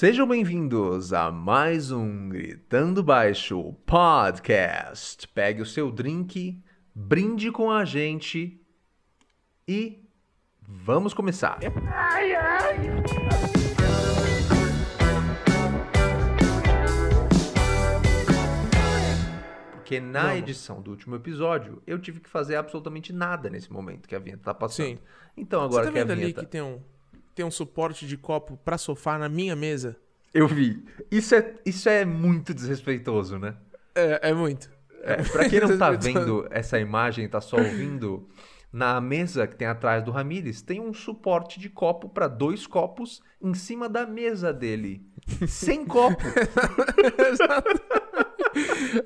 Sejam bem-vindos a mais um Gritando Baixo podcast. Pegue o seu drink, brinde com a gente e vamos começar. Porque na Vamos. edição do último episódio eu tive que fazer absolutamente nada nesse momento que a vinheta tá passando. Sim. Então Você agora tá que a vendo ali vinheta. que tem um, tem um suporte de copo pra sofá na minha mesa? Eu vi. Isso é, isso é muito desrespeitoso, né? É, é muito. É, pra quem não tá Desrespeitoso. vendo essa imagem tá só ouvindo, na mesa que tem atrás do Ramires tem um suporte de copo pra dois copos em cima da mesa dele. Sem copo.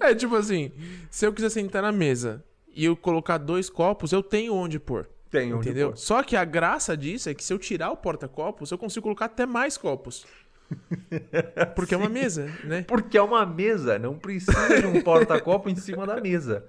É tipo assim, se eu quiser sentar na mesa e eu colocar dois copos, eu tenho onde pôr. Tem entendeu? Só que a graça disso é que se eu tirar o porta-copos, eu consigo colocar até mais copos. Porque é uma mesa, né? Porque é uma mesa, não precisa de um porta-copo em cima da mesa.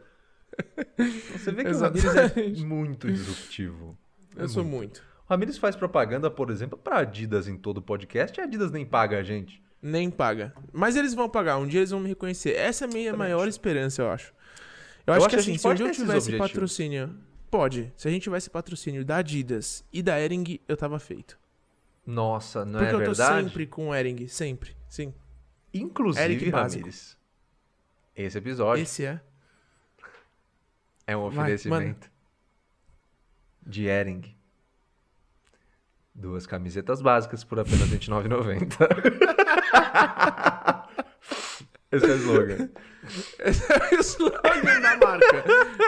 Você vê que o Ramires é Exatamente. muito disruptivo. Eu sou muito. O Ramires faz propaganda, por exemplo, pra Adidas em todo podcast e a Adidas nem paga a gente. Nem paga. Mas eles vão pagar, um dia eles vão me reconhecer. Essa é a minha Também maior esperança, eu acho. Eu acho acho que que assim, se um dia eu tivesse patrocínio. Pode. Se a gente tivesse patrocínio da Adidas e da Ering, eu tava feito. Nossa, não Porque é eu tô verdade? sempre com Ering. Sempre. Sim. Inclusive, Eric. Ramires, esse episódio Esse é. é um Vai, oferecimento de Ering. Duas camisetas básicas por apenas R$ 29,90. Esse é o slogan. Esse é o slogan da marca.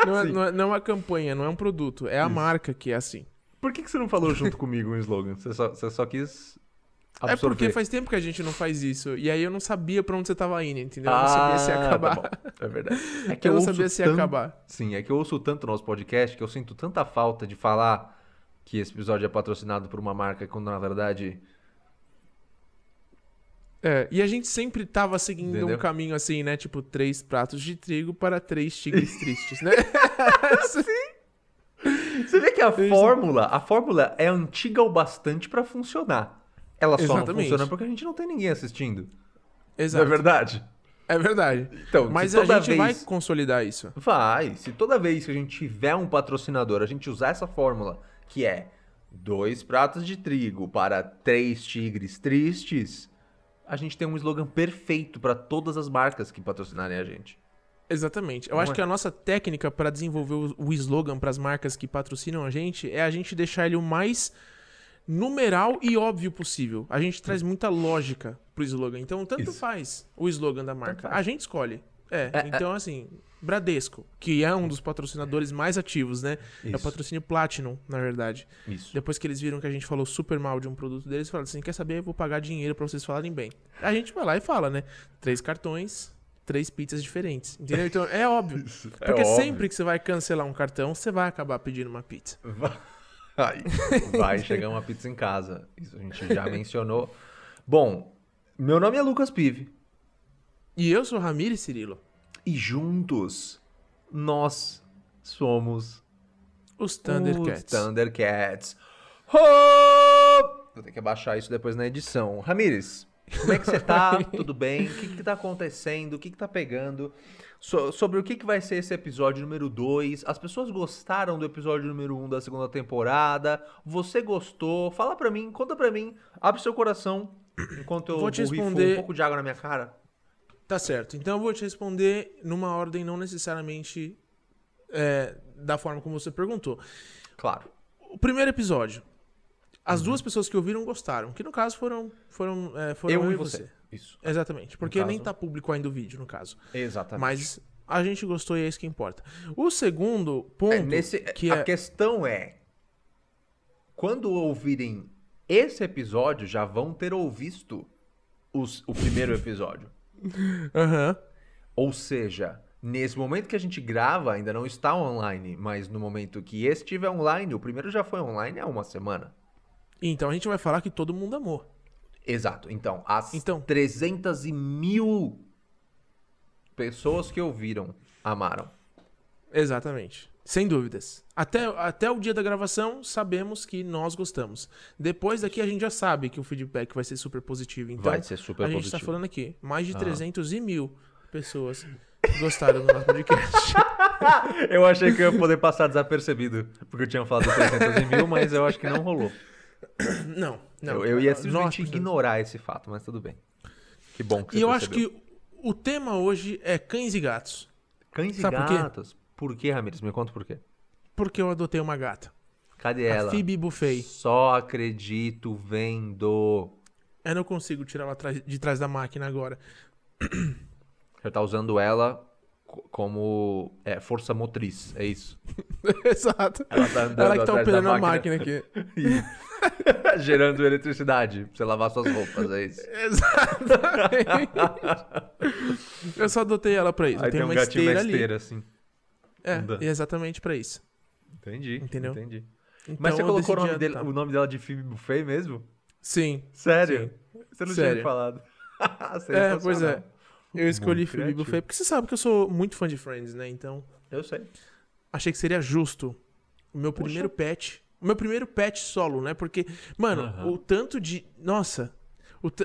Não é, não, é, não é uma campanha, não é um produto. É a marca que é assim. Por que, que você não falou junto comigo um slogan? Você só, você só quis absorver. É porque faz tempo que a gente não faz isso. E aí eu não sabia pra onde você tava indo, entendeu? Eu não sabia se ia Ah, acabar. tá. É verdade. É que eu não ouço sabia se ia tanto- acabar. Sim, é que eu ouço tanto o nosso podcast que eu sinto tanta falta de falar que esse episódio é patrocinado por uma marca quando na verdade. É, e a gente sempre tava seguindo Entendeu? um caminho assim, né? Tipo, três pratos de trigo para três tigres tristes, né? Você vê que a fórmula, a fórmula é antiga o bastante pra funcionar. Ela só não Exatamente. funciona porque a gente não tem ninguém assistindo. Exato. Não é verdade? É verdade. Então, Mas a gente vez... vai consolidar isso. Vai. Se toda vez que a gente tiver um patrocinador, a gente usar essa fórmula, que é dois pratos de trigo para três tigres tristes, a gente tem um slogan perfeito pra todas as marcas que patrocinarem a gente. Exatamente. Eu Não acho é? que a nossa técnica para desenvolver o, slogan para as marcas que patrocinam a gente é a gente deixar ele o mais numeral e óbvio possível. A gente traz muita lógica pro slogan. Então, tanto Isso. faz o slogan da marca. A gente escolhe. É, É, então assim, Bradesco, que é um dos patrocinadores mais ativos, né? É o Isso. patrocínio Platinum, na verdade. Isso. Depois que eles viram que a gente falou super mal de um produto deles, falaram assim: quer saber? Eu vou pagar dinheiro pra vocês falarem bem. A gente vai lá e fala, né? Três cartões, três pizzas diferentes. Entendeu? Então é óbvio. É Porque óbvio. sempre que você vai cancelar um cartão, você vai acabar pedindo uma pizza. Vai, vai chegar uma pizza em casa. Isso a gente já mencionou. Bom, meu nome é Lucas Pive. E eu sou Ramires Cirilo. E juntos nós somos Os Thundercats. Os Thundercats. Ho! Vou ter que abaixar isso depois na edição. Ramires, como é que você tá? Tudo bem? O que que tá acontecendo? O que que tá pegando? So- sobre o que que vai ser esse episódio número 2. As pessoas gostaram do episódio número 1 um da segunda temporada. Você gostou? Fala pra mim, conta pra mim. Abre seu coração enquanto eu Vou te responder- um pouco de água na minha cara. Tá certo. Então eu vou te responder numa ordem não necessariamente é, da forma como você perguntou. Claro. O primeiro episódio. As Uhum. duas pessoas que ouviram gostaram. Que no caso foram, foram, é, foram Eu e você. Isso. Exatamente. Porque caso. nem tá público ainda o vídeo, no caso. Exatamente. Mas a gente gostou e é isso que importa. O segundo ponto. É, nesse, que a é... questão é: quando ouvirem esse episódio, já vão ter ouvido os- o primeiro episódio. Aham. Ou seja, nesse momento que a gente grava, ainda não está online, mas no momento que esse estiver online, o primeiro já foi online há uma semana. Então a gente vai falar que todo mundo amou. Exato. Então, as Então. 300 e mil pessoas que ouviram amaram. Exatamente. Sem dúvidas. Até, até o dia da gravação, sabemos que nós gostamos. Depois daqui, a gente já sabe que o feedback vai ser super positivo. Então, Vai ser super a gente positivo. tá falando aqui, mais de Ah. 300 e mil pessoas gostaram do nosso podcast. Eu achei que eu ia poder passar desapercebido, porque eu tinha falado 300 mil, mas eu acho que não rolou. não, não. eu, eu ia simplesmente ignorar esse fato, mas tudo bem. Que bom que você E eu acho percebeu. que o tema hoje é cães e gatos. Cães e Sabe quê? gatos. Por quê, Ramires? Me conta por quê. Porque eu adotei uma gata. Cadê A ela? Phoebe Buffet. Só acredito vendo. Eu não consigo tirar ela de trás da máquina agora. Você tá usando ela co- como é, força motriz, é isso. Exato. Ela tá andando Ela que tá operando a máquina aqui. Gerando eletricidade pra você lavar suas roupas, é isso. Exatamente. eu só adotei ela pra isso. Aí tem, tem um uma gatinho esteira na ali. esteira, assim. É, andando. exatamente pra isso. Entendi. Entendeu? Entendi. Então, Mas você colocou o nome, dele, o nome dela de Phoebe Buffet mesmo? Sim. Sério? Você não tinha Sério. me falado. É, pois é. Eu escolhi Muito Phoebe. Buffet porque você sabe que eu sou muito fã de Friends, né? Então, Eu sei. achei que seria justo o meu Poxa. primeiro pet. O meu primeiro pet solo, né? Porque, mano, Aham. o tanto de. Nossa.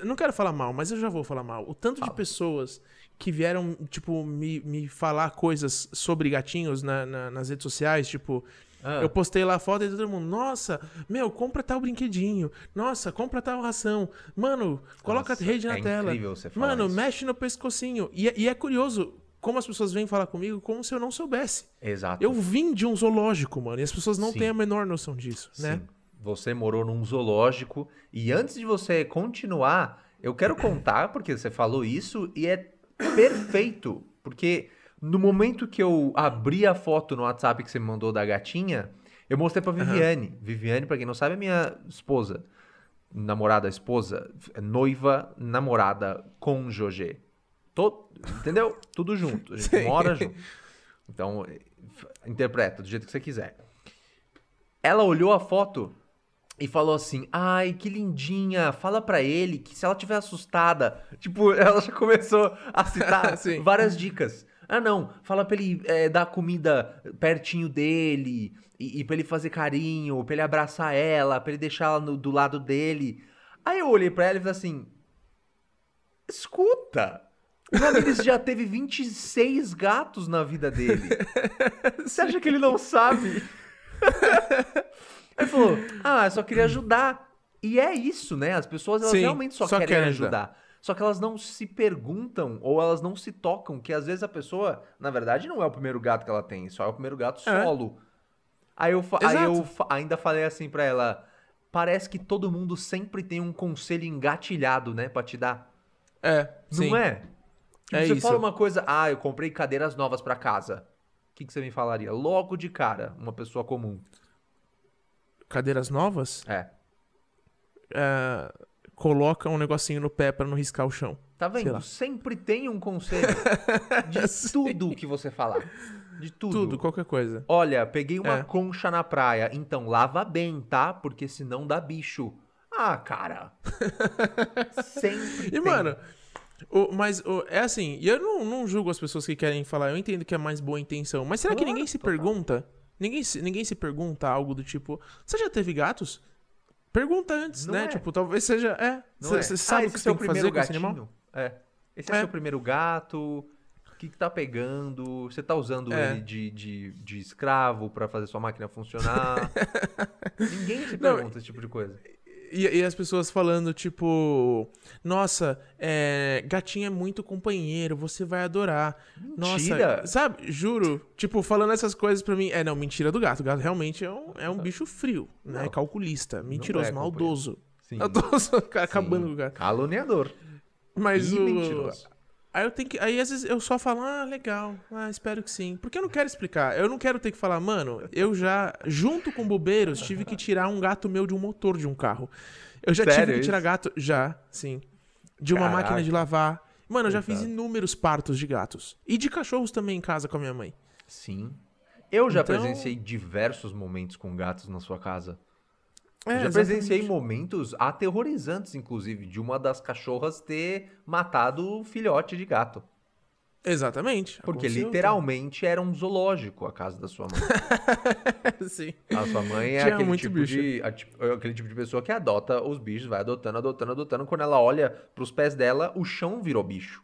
Não quero falar mal, mas eu já vou falar mal. O tanto de Fala. pessoas que vieram, tipo, me, me falar coisas sobre gatinhos na- na- nas redes sociais, tipo. Ah, Eu postei lá a foto e todo mundo, nossa, meu, compra tal brinquedinho. Nossa, compra tal ração. Mano, coloca nossa, a rede na é tela. incrível você falar Mano, isso. mexe no pescocinho. E, é- e é curioso como as pessoas vêm falar comigo como se eu não soubesse. Exato. Eu vim de um zoológico, mano, e as pessoas não Sim. têm a menor noção disso, né? Sim. Você morou num zoológico. E antes de você continuar, eu quero contar, porque você falou isso, e é perfeito. Porque no momento que eu abri a foto no WhatsApp que você me mandou da gatinha, eu mostrei pra Viviane. Viviane, pra quem não sabe, é minha esposa. Namorada, esposa, noiva, namorada, cônjuge. To- Entendeu? Tudo junto. A gente Sim. mora junto. Então, interpreta do jeito que você quiser. Ela olhou a foto e falou assim: "Ai, que lindinha. Fala pra ele que se ela tiver assustada, tipo, ela já começou a citar várias dicas. Ah, não, fala pra ele eh, dar comida pertinho dele e, e pra ele fazer carinho, pra ele abraçar ela, pra ele deixar ela no- do lado dele. Aí eu olhei pra ela e falei assim: Escuta, o Ramirez já teve 26 gatos na vida dele. Você acha que ele não sabe? Ele falou: Ah, eu só queria ajudar. E é isso, né? As pessoas elas Sim, realmente só, só querem, querem ajudar. Só que elas não se perguntam ou elas não se tocam que às vezes a pessoa, na verdade, não é o primeiro gato que ela tem, só é o primeiro gato É. solo. Aí eu, aí eu ainda falei assim pra ela: Parece que todo mundo sempre tem um conselho engatilhado, né, pra te dar. É, sim. Não é? Tipo, É você isso. fala uma coisa, ah, eu comprei cadeiras novas pra casa. O que, que você me falaria? Logo de cara, uma pessoa comum. Cadeiras novas, É. é, coloca um negocinho no pé pra não riscar o chão. Tá vendo? Sempre tem um conselho de tudo que você falar. De tudo. Tudo, qualquer coisa. Olha, peguei uma É. concha na praia, então lava bem, tá? Porque senão dá bicho. Ah, cara. Sempre E, tem. mano, o- mas o- é assim, e eu não, não julgo as pessoas que querem falar, eu entendo que é mais boa intenção, mas será que Claro, ninguém se total. pergunta? Ninguém se, ninguém se pergunta algo do tipo, você já teve gatos? Pergunta antes, Não né? é. Tipo, talvez seja. É, Não você é? sabe ah, o que é você tem que fazer com esse animal? É. Esse é, É. seu primeiro gato. O que, que tá pegando? Você tá usando É. ele de, de, de escravo pra fazer sua máquina funcionar? Ninguém se Não, pergunta esse tipo de coisa. E, e as pessoas falando, tipo, nossa, é, gatinho é muito companheiro, você vai adorar. Mentira! Nossa, sabe, juro, tipo, falando essas coisas pra mim. É, não, mentira do gato. O gato realmente é um, é um bicho frio, né? Não. Calculista, mentiroso, é maldoso. Sim. Maldoso, acabando com o gato. Caluniador. Mas e o. mentiroso. Aí eu tenho que. Aí às vezes eu só falo, ah, legal, ah, espero que sim. Porque eu não quero explicar. Eu não quero ter que falar, mano, eu já, junto com bombeiros, tive que tirar um gato meu de um motor de um carro. Eu já Sério tive que tirar gato. Já, sim. De uma Caraca. máquina de lavar. Mano, eu já fiz inúmeros partos de gatos. E de cachorros também em casa com a minha mãe. Sim. Eu já Então- presenciei diversos momentos com gatos na sua casa. É, já presenciei momentos aterrorizantes, inclusive, de uma das cachorras ter matado o filhote de gato. Exatamente. Porque aconteceu, literalmente era um zoológico a casa da sua mãe. então. Sim. A sua mãe é Tinha aquele tipo, bicho. de, é aquele tipo de pessoa que adota os bichos, vai adotando, adotando, adotando. Quando ela olha pros pés dela, o chão virou bicho.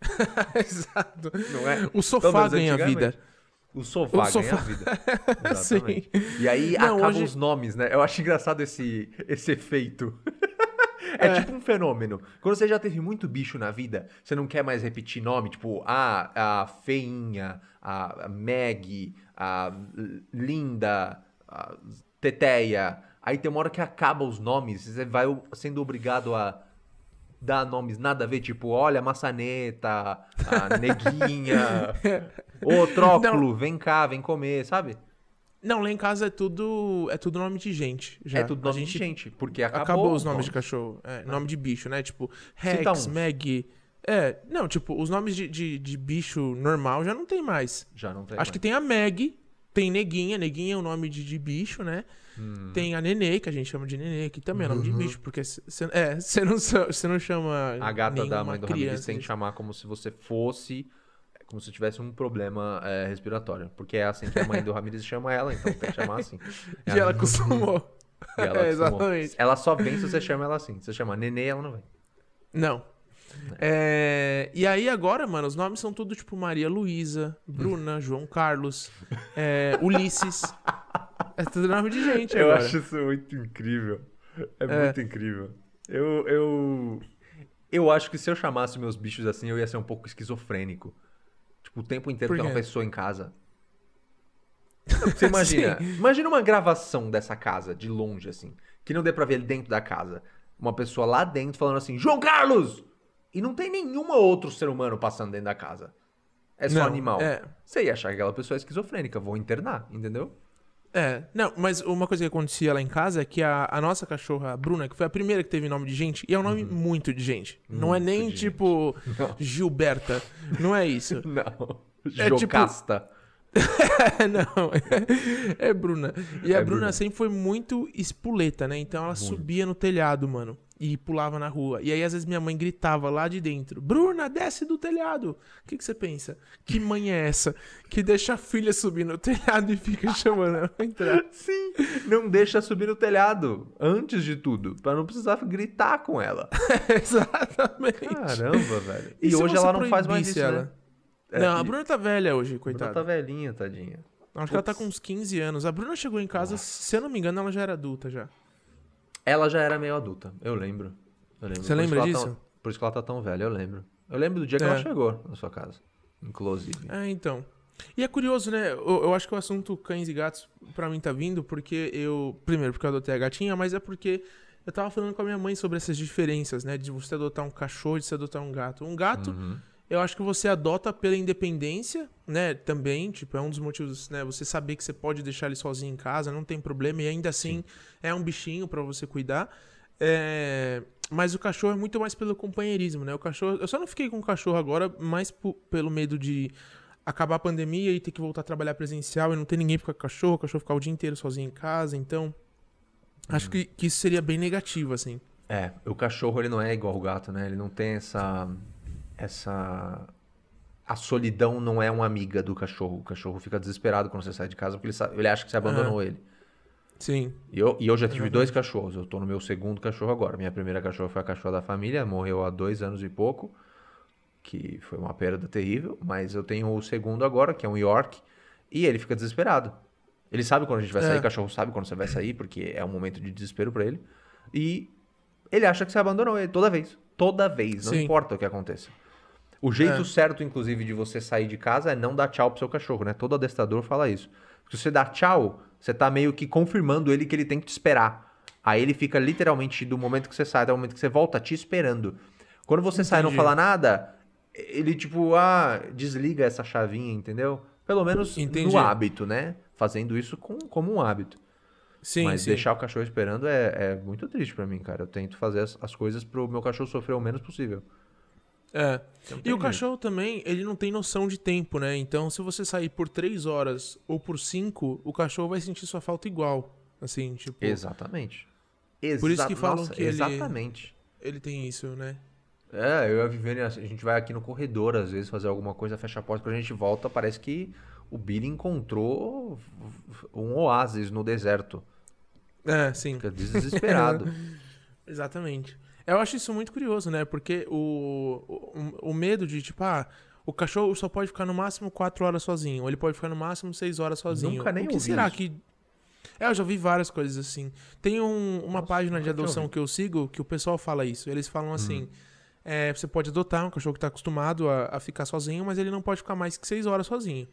Exato. Não é? O sofá menos ganha vida. O sofá, O sofá. ganha vida. Exatamente. E aí Não, acabam hoje- os nomes, né? Eu acho engraçado esse, esse efeito. É, tipo um fenômeno. Quando você já teve muito bicho na vida, você não quer mais repetir nome, tipo, ah, a feinha, a a Meg, a Linda, a Teteia. Aí tem uma hora que acaba os nomes, você vai sendo obrigado a dar nomes nada a ver, tipo, olha, maçaneta, a neguinha, ô tróculo, vem cá, vem comer, sabe? Não, lá em casa é tudo é tudo nome de gente. Já. É tudo nome gente de gente, porque acabou, acabou, os nomes de cachorro. É, nome de bicho, né? Tipo, Rex. Meg. É, não, tipo, os nomes de, de, de bicho normal já não tem mais. Já não tem Acho que tem a Meg, tem Neguinha. Neguinha é o nome de, de bicho, né? Hum. Tem a Nenê, que a gente chama de Nenê, que também é nome de Uhum. bicho, porque você é, não, não chama A gata da mãe do criança tem que de- chamar como se você fosse. Como se tivesse um problema é, respiratório. Porque é assim que a mãe do Ramirez chama ela, então tem que chamar assim. E ela acostumou. E ela É, acostumou. exatamente. Ela só vem se você chama ela assim. Se você chama Nenê, ela não vem. Não. É, e aí agora, mano, os nomes são tudo tipo Maria Luísa, Bruna, João Carlos, é, Ulisses. É tudo nome de gente Eu agora. acho isso muito incrível. É, É. muito incrível. Eu, eu. Eu acho que se eu chamasse meus bichos assim, eu ia ser um pouco esquizofrênico. Tipo, o tempo inteiro tem uma pessoa em casa. Você imagina. imagina uma gravação dessa casa, de longe, assim. Que não dê pra ver dentro da casa. Uma pessoa lá dentro falando assim, João Carlos! E não tem nenhum outro ser humano passando dentro da casa. É só Não, animal. é. Você ia achar que aquela pessoa é esquizofrênica, vou internar, entendeu? É, não, mas uma coisa que acontecia lá em casa é que a, a nossa cachorra, a Bruna, que foi a primeira que teve nome de gente, e é um nome muito de gente. não é Uhum. Muito nem tipo. Gilberta. Não é isso. Não. É tipo- Jocasta. não, é, Bruna. E a É Bruna Bruna. sempre foi muito espuleta, né? Então ela subia no telhado, mano, e pulava na rua. E aí às vezes minha mãe gritava lá de dentro: Bruna, desce do telhado. O que, que você pensa? Que mãe é essa que deixa a filha subir no telhado e fica chamando ela pra entrar? Sim, não deixa subir no telhado, antes de tudo, pra não precisar gritar com ela. Exatamente. Caramba, velho. E, se hoje ela não faz mais isso, ela? né? É, não, a Bruna tá velha hoje, a Bruna coitada. tá velhinha, tadinha. Acho que ela tá com uns 15 anos. A Bruna chegou em casa, se eu não me engano, ela já era adulta já. Ela já era meio adulta, eu lembro. Eu lembro. Você Por lembra ela disso? Tá, por isso que ela tá tão velha, eu lembro. Eu lembro do dia que É. ela chegou na sua casa, inclusive. É, então. E é curioso, né? Eu, eu acho que o assunto cães e gatos pra mim tá vindo porque eu. Primeiro, porque eu adotei a gatinha, mas é porque eu tava falando com a minha mãe sobre essas diferenças, né? De você adotar um cachorro e de você adotar um gato. Um gato, Uhum. Eu acho que você adota pela independência, né? Também, tipo, é um dos motivos, né? Você saber que você pode deixar ele sozinho em casa, não tem problema, e ainda assim é um bichinho pra você cuidar. É, Mas o cachorro é muito mais pelo companheirismo, né? O cachorro. Eu só não fiquei com o cachorro agora, mais pelo medo de acabar a pandemia e ter que voltar a trabalhar presencial e não ter ninguém ficar com o cachorro, o cachorro ficar o dia inteiro sozinho em casa, então. Acho que, que isso seria bem negativo, assim. É, o cachorro ele não é igual o gato, né? Ele não tem essa. Essa. A solidão não é uma amiga do cachorro. O cachorro fica desesperado quando você sai de casa porque ele, sa- ele acha que você abandonou ele. Sim. E eu, e eu já tive dois cachorros. Eu tô no meu segundo cachorro agora. Minha primeira cachorra foi a cachorra da família, morreu há dois anos e pouco, que foi uma perda terrível. Mas eu tenho o segundo agora, que é um York, e ele fica desesperado. Ele sabe quando a gente vai sair, É. o cachorro sabe quando você vai sair, porque é um momento de desespero pra ele. E ele acha que você abandonou ele toda vez. Toda vez, não Sim. importa o que aconteça. O jeito É. certo, inclusive, de você sair de casa é não dar tchau pro seu cachorro, né? Todo adestrador fala isso. Se você dá tchau, você tá meio que confirmando ele que ele tem que te esperar. Aí ele fica literalmente do momento que você sai até o momento que você volta te esperando. Quando você sai e não Entendi. fala nada, ele tipo, ah, desliga essa chavinha, entendeu? Pelo menos Entendi. no hábito, né? Fazendo isso com, como um hábito. Sim, Mas sim. deixar o cachorro esperando é, é muito triste pra mim, cara. Eu tento fazer as, as coisas pro meu cachorro sofrer o menos possível. É. Não E o cachorro também, ele não tem noção de tempo, né? Então, se você sair por três horas ou por cinco, o cachorro vai sentir sua falta igual. Assim, tipo, Exatamente. Por isso que Exa- falam Nossa, que ele- Exatamente. ele tem isso, né? É, eu e a Viviane, a gente vai aqui no corredor, às vezes, fazer alguma coisa, fecha a porta, quando a gente volta, parece que o Billy encontrou um oásis no deserto. É, sim. Fica desesperado. Exatamente. Eu acho isso muito curioso, né? Porque o, o, o medo de, tipo, ah, o cachorro só pode ficar no máximo 4 horas sozinho, ou ele pode ficar no máximo 6 horas sozinho. Nunca nem o que será isso. que. É, eu já vi várias coisas assim. Tem um- uma Nossa, página de nunca tinha adoção ouvido. que eu sigo que o pessoal fala isso. Eles falam assim: Hum. é, você pode adotar um cachorro que tá acostumado a, a ficar sozinho, mas ele não pode ficar mais que 6 horas sozinho.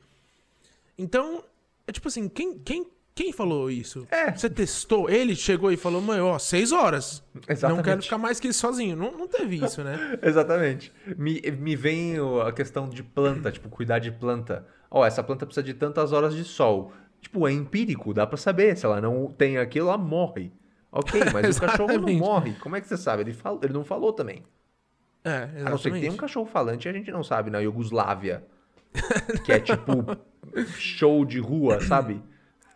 Então, é tipo assim, quem, quem, quem falou isso? É. Você testou? Ele chegou e falou, mãe, ó, 6 horas. Não Exatamente. quero ficar mais que sozinho. Não, não teve isso, né? Exatamente. Me, me vem a questão de planta, tipo, cuidar de planta. Ó, essa planta precisa de tantas horas de sol. Tipo, é empírico, dá pra saber. Se ela não tem aquilo, ela morre. Ok, mas o cachorro não Exatamente. morre. Como é que você sabe? Ele, fal... ele não falou também. É, A não ser que tenha um exatamente. cachorro falante e a gente não sabe, na Iugoslávia. que é tipo show de rua, sabe?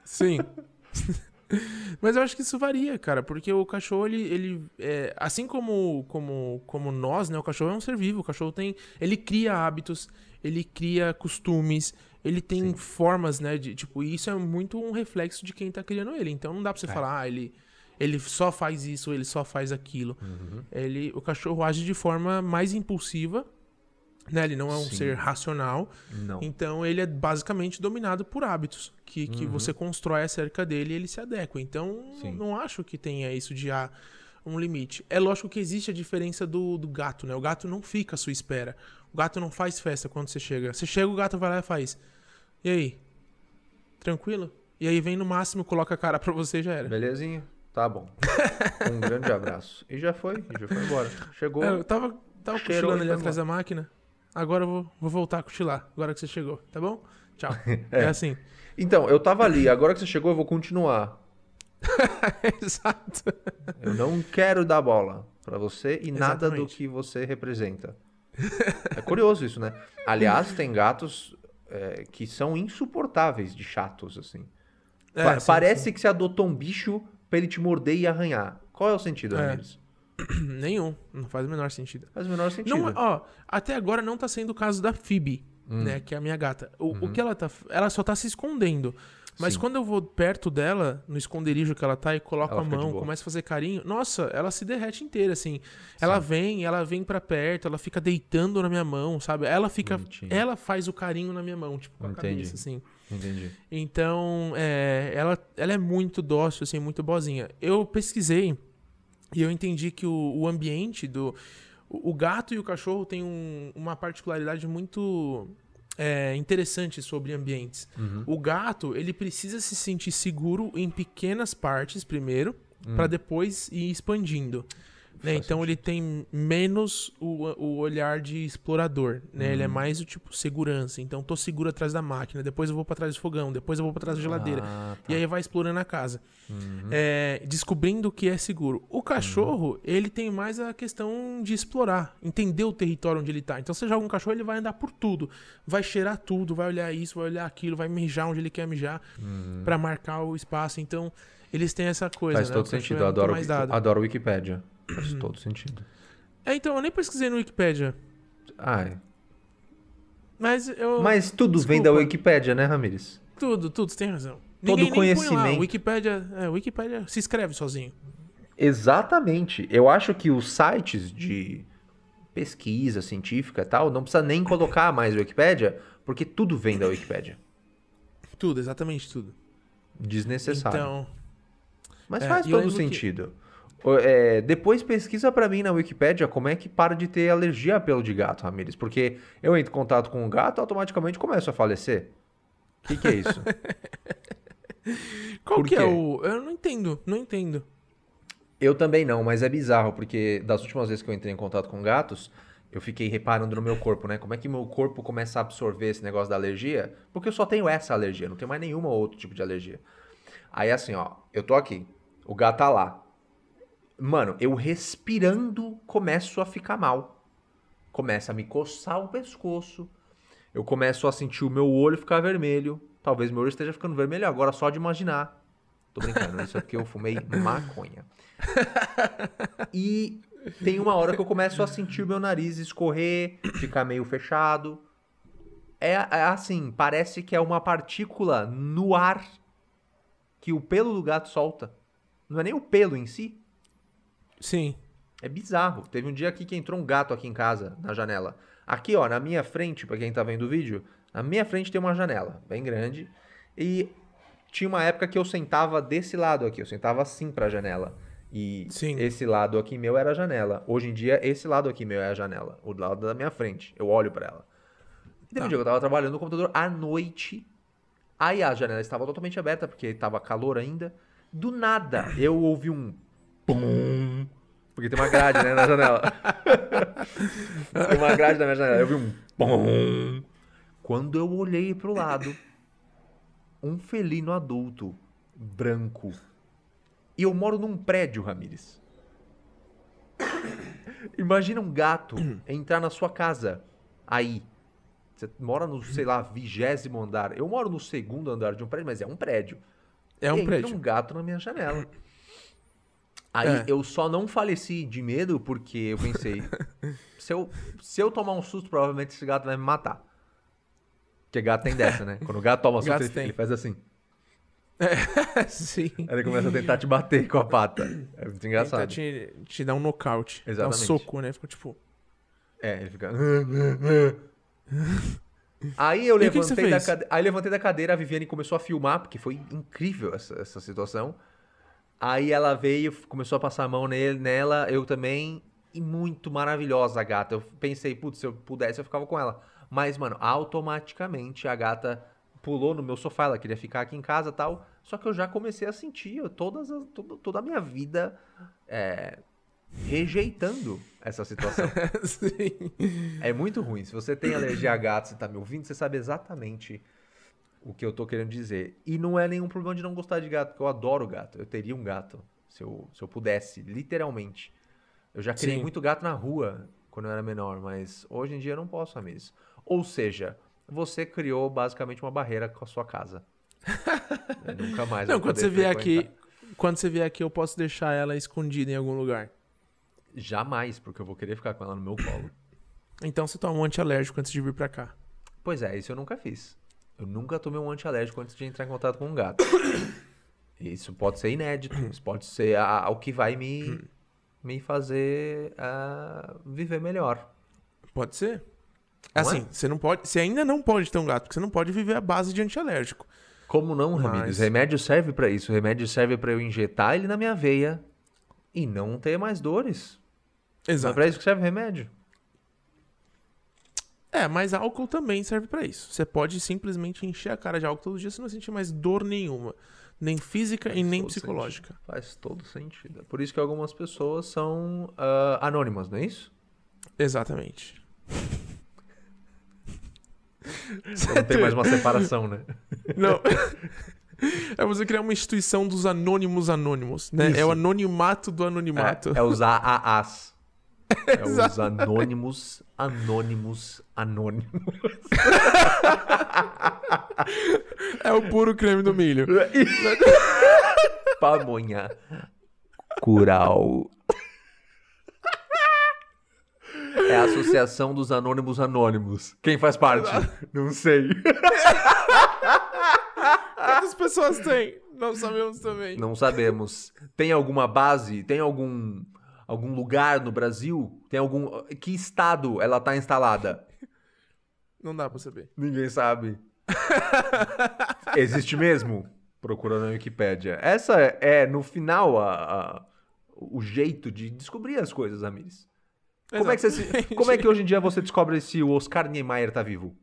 Sim. Mas eu acho que isso varia, cara, porque o cachorro, ele, ele é, assim como, como, como nós, né, o cachorro é um ser vivo, o cachorro tem, ele cria hábitos, ele cria costumes, ele tem Sim. formas, né, de, tipo, e isso é muito um reflexo de quem tá criando ele, então não dá pra você É. falar, ah, ele, ele só faz isso, ele só faz aquilo. Uhum. Ele, o cachorro age de forma mais impulsiva, né, ele não é um Sim. ser racional, Não. então ele é basicamente dominado por hábitos que, que Uhum. você constrói acerca dele e ele se adequa. Então Sim. não acho que tenha isso de ah, um limite. É lógico que existe a diferença do, do gato, né? O gato não fica à sua espera. O gato não faz festa quando você chega. Você chega, o gato vai lá e faz. E aí? Tranquilo? E aí vem no máximo, coloca a cara pra você e já era. Belezinha? Tá bom. Um grande abraço. E já foi, e já foi embora. Chegou. É, eu tava, tava cochilando ali atrás da máquina. Agora eu vou, vou voltar a cochilar, agora que você chegou, tá bom? Tchau. é assim. Então, eu tava ali, agora que você chegou, eu vou continuar. Exato. Eu não quero dar bola pra você e nada do Exatamente. que você representa. É curioso isso, né? Aliás, tem gatos é, que são insuportáveis de chatos, assim. É, Pa- sim, parece que você adotou um bicho pra ele te morder e arranhar. Qual é o sentido, É. Nenhum. Não faz o menor sentido. Faz o menor sentido. Não, ó, até agora não tá sendo o caso da Phoebe, Hum. né? Que é a minha gata. O, o que ela tá. Ela só tá se escondendo. Mas Sim. quando eu vou perto dela, no esconderijo que ela tá, e coloco Ela a mão, começo a fazer carinho, nossa, ela se derrete inteira, assim. Ela vem, ela vem pra perto, ela fica deitando na minha mão, sabe? Ela fica. Bonitinho. Ela faz o carinho na minha mão, tipo, com a Entendi. cabeça, assim. Entendi. Então, é, ela, ela é muito dócil, assim, muito boazinha. Eu pesquisei e eu entendi que o, o ambiente do. O, o gato e o cachorro têm um- uma particularidade muito é, interessante sobre ambientes. Uhum. O gato, ele precisa se sentir seguro em pequenas partes primeiro, Hum. pra depois ir expandindo. Né? Então ele tem menos o, o olhar de explorador, né? Ele é mais o tipo segurança. Então tô seguro atrás da máquina, depois eu vou pra trás do fogão, depois eu vou pra trás da geladeira. Ah, tá. E aí vai explorando a casa. Uhum. É, descobrindo o que é seguro. O cachorro, ele tem mais a questão de explorar, entender o território onde ele tá. Então você joga um cachorro, ele vai andar por tudo. Vai cheirar tudo, vai olhar isso, vai olhar aquilo, vai mijar onde ele quer mijar pra marcar o espaço. Então, eles têm essa coisa, Faz né? todo sentido. é adoro, adoro Wikipédia. Faz todo sentido. É, então, eu nem pesquisei no Wikipedia. Ai. Mas eu. Mas tudo vem da Desculpa. Wikipédia, né, Ramires? Tudo, tudo, você tem razão. Todo Ninguém conhecimento. Wikipedia, é, Wikipedia se escreve sozinho. Exatamente. Eu acho que os sites de pesquisa científica e tal, não precisa nem colocar mais Wikipédia, porque tudo vem da Wikipédia. Tudo, exatamente tudo. Desnecessário. Então. Mas é, faz todo que- sentido. O- é, depois pesquisa pra mim na Wikipédia como é que para de ter alergia a pelo de gato, Ramires. Porque eu entro em contato com um gato, automaticamente começo a falecer. O que, que é isso? Qual Por que é quê? o. Eu não entendo, não entendo. Eu também não, mas é bizarro, porque das últimas vezes que eu entrei em contato com gatos, eu fiquei reparando no meu corpo, né? Como é que meu corpo começa a absorver esse negócio da alergia? Porque eu só tenho essa alergia, não tenho mais nenhuma outro tipo de alergia. Aí assim, ó, eu tô aqui, o gato tá lá. Mano, eu respirando começo a ficar mal. Começa a me coçar o pescoço. Eu começo a sentir o meu olho ficar vermelho. Talvez meu olho esteja ficando vermelho agora só de imaginar. Tô brincando, isso é porque eu fumei maconha. E tem uma hora que eu começo a sentir o meu nariz escorrer, ficar meio fechado. É, é assim, parece que é uma partícula no ar que o pelo do gato solta. Não é nem o pelo em si. Sim. É bizarro. Teve um dia aqui que entrou um gato aqui em casa, na janela. Aqui, ó, na minha frente, pra quem tá vendo o vídeo, na minha frente tem uma janela, bem grande. E tinha uma época que eu sentava desse lado aqui, eu sentava assim pra janela. E Sim. esse lado aqui meu era a janela. Hoje em dia, esse lado aqui meu é a janela. O lado da minha frente. Eu olho pra ela. E teve Tá. um dia que eu tava trabalhando no computador à noite. Aí a janela estava totalmente aberta, porque tava calor ainda. Do nada, eu ouvi um pum. Porque tem uma grade, né, na janela. tem uma grade na minha janela. Eu vi um pum. Quando eu olhei pro lado, um felino adulto, branco. E eu moro num prédio, Ramires. Imagina um gato entrar na sua casa. Aí. Você mora no, sei lá, vigésimo andar. Eu moro no segundo andar de um prédio, mas é um prédio. É um E entra prédio. um gato na minha janela. Aí É. eu só não faleci de medo porque eu pensei, se, eu, se eu tomar um susto, provavelmente esse gato vai me matar. Porque gato tem dessa, né? Quando o gato toma susto, ele, ele faz assim. Sim. Aí ele começa a tentar te bater com a pata. É muito Tenta engraçado. te, te dar um nocaute. Dá um Exatamente. soco, né? Fica tipo. É, ele fica. Aí eu levantei da cade... Aí levantei da cadeira, a Viviane começou a filmar, porque foi incrível essa, essa situação. Aí ela veio, começou a passar a mão nele, nela, eu também. E muito maravilhosa a gata. Eu pensei, putz, se eu pudesse, eu ficava com ela. Mas, mano, automaticamente a gata pulou no meu sofá, ela queria ficar aqui em casa e tal. Só que eu já comecei a sentir eu- todas as- todo- toda a minha vida é, rejeitando essa situação. É muito ruim. Se você tem alergia a gato, você tá me ouvindo, você sabe exatamente o que eu tô querendo dizer. E não é nenhum problema de não gostar de gato, porque eu adoro gato. Eu teria um gato, se eu, se eu pudesse, literalmente. Eu já criei Sim. muito gato na rua quando eu era menor, mas hoje em dia eu não posso, Ramirez. Ou seja, você criou basicamente uma barreira com a sua casa. Eu nunca mais Não, vou quando você vier aqui. Quando você vier aqui, eu posso deixar ela escondida em algum lugar. Jamais, porque eu vou querer ficar com ela no meu colo. Então você toma um antialérgico antes de vir pra cá. Pois é, isso eu nunca fiz. Eu nunca tomei um antialérgico antes de entrar em contato com um gato. Isso pode ser inédito, isso pode ser a- o que vai me, me fazer ah, viver melhor. Pode ser? Não assim, é? você não pode. Você ainda não pode ter um gato, porque você não pode viver à base de antialérgico. Como não, Mas- Ramires? Remédio serve pra isso. Remédio serve pra eu injetar ele na minha veia e não ter mais dores. Não é Exato. pra isso que serve o remédio. É, mas álcool também serve pra isso. Você pode simplesmente encher a cara de álcool todo dia, você não sentir mais dor nenhuma. Nem física e nem psicológica. Faz todo sentido. É Por isso que algumas pessoas são ah, anônimas, não é isso? Exatamente. Não tem mais uma separação, né? Não. É você criar uma instituição dos anônimos anônimos, né? É Isso. o anonimato do anonimato. É, é os AAAs. É os Exato. anônimos, anônimos, anônimos. É o puro creme do milho. Pamonha. Cural. É a Associação dos Anônimos Anônimos. Quem faz parte? Não sei. Quantas pessoas tem? Não sabemos também. Não sabemos. Tem alguma base? Tem algum algum lugar no Brasil? Tem algum que estado ela tá instalada? Não dá pra saber. Ninguém sabe. Existe mesmo? Procura na Wikipédia. Essa é, no final, a- a- o jeito de descobrir as coisas, Amires. Como é, que você como é que hoje em dia você descobre se o Oscar Niemeyer tá vivo?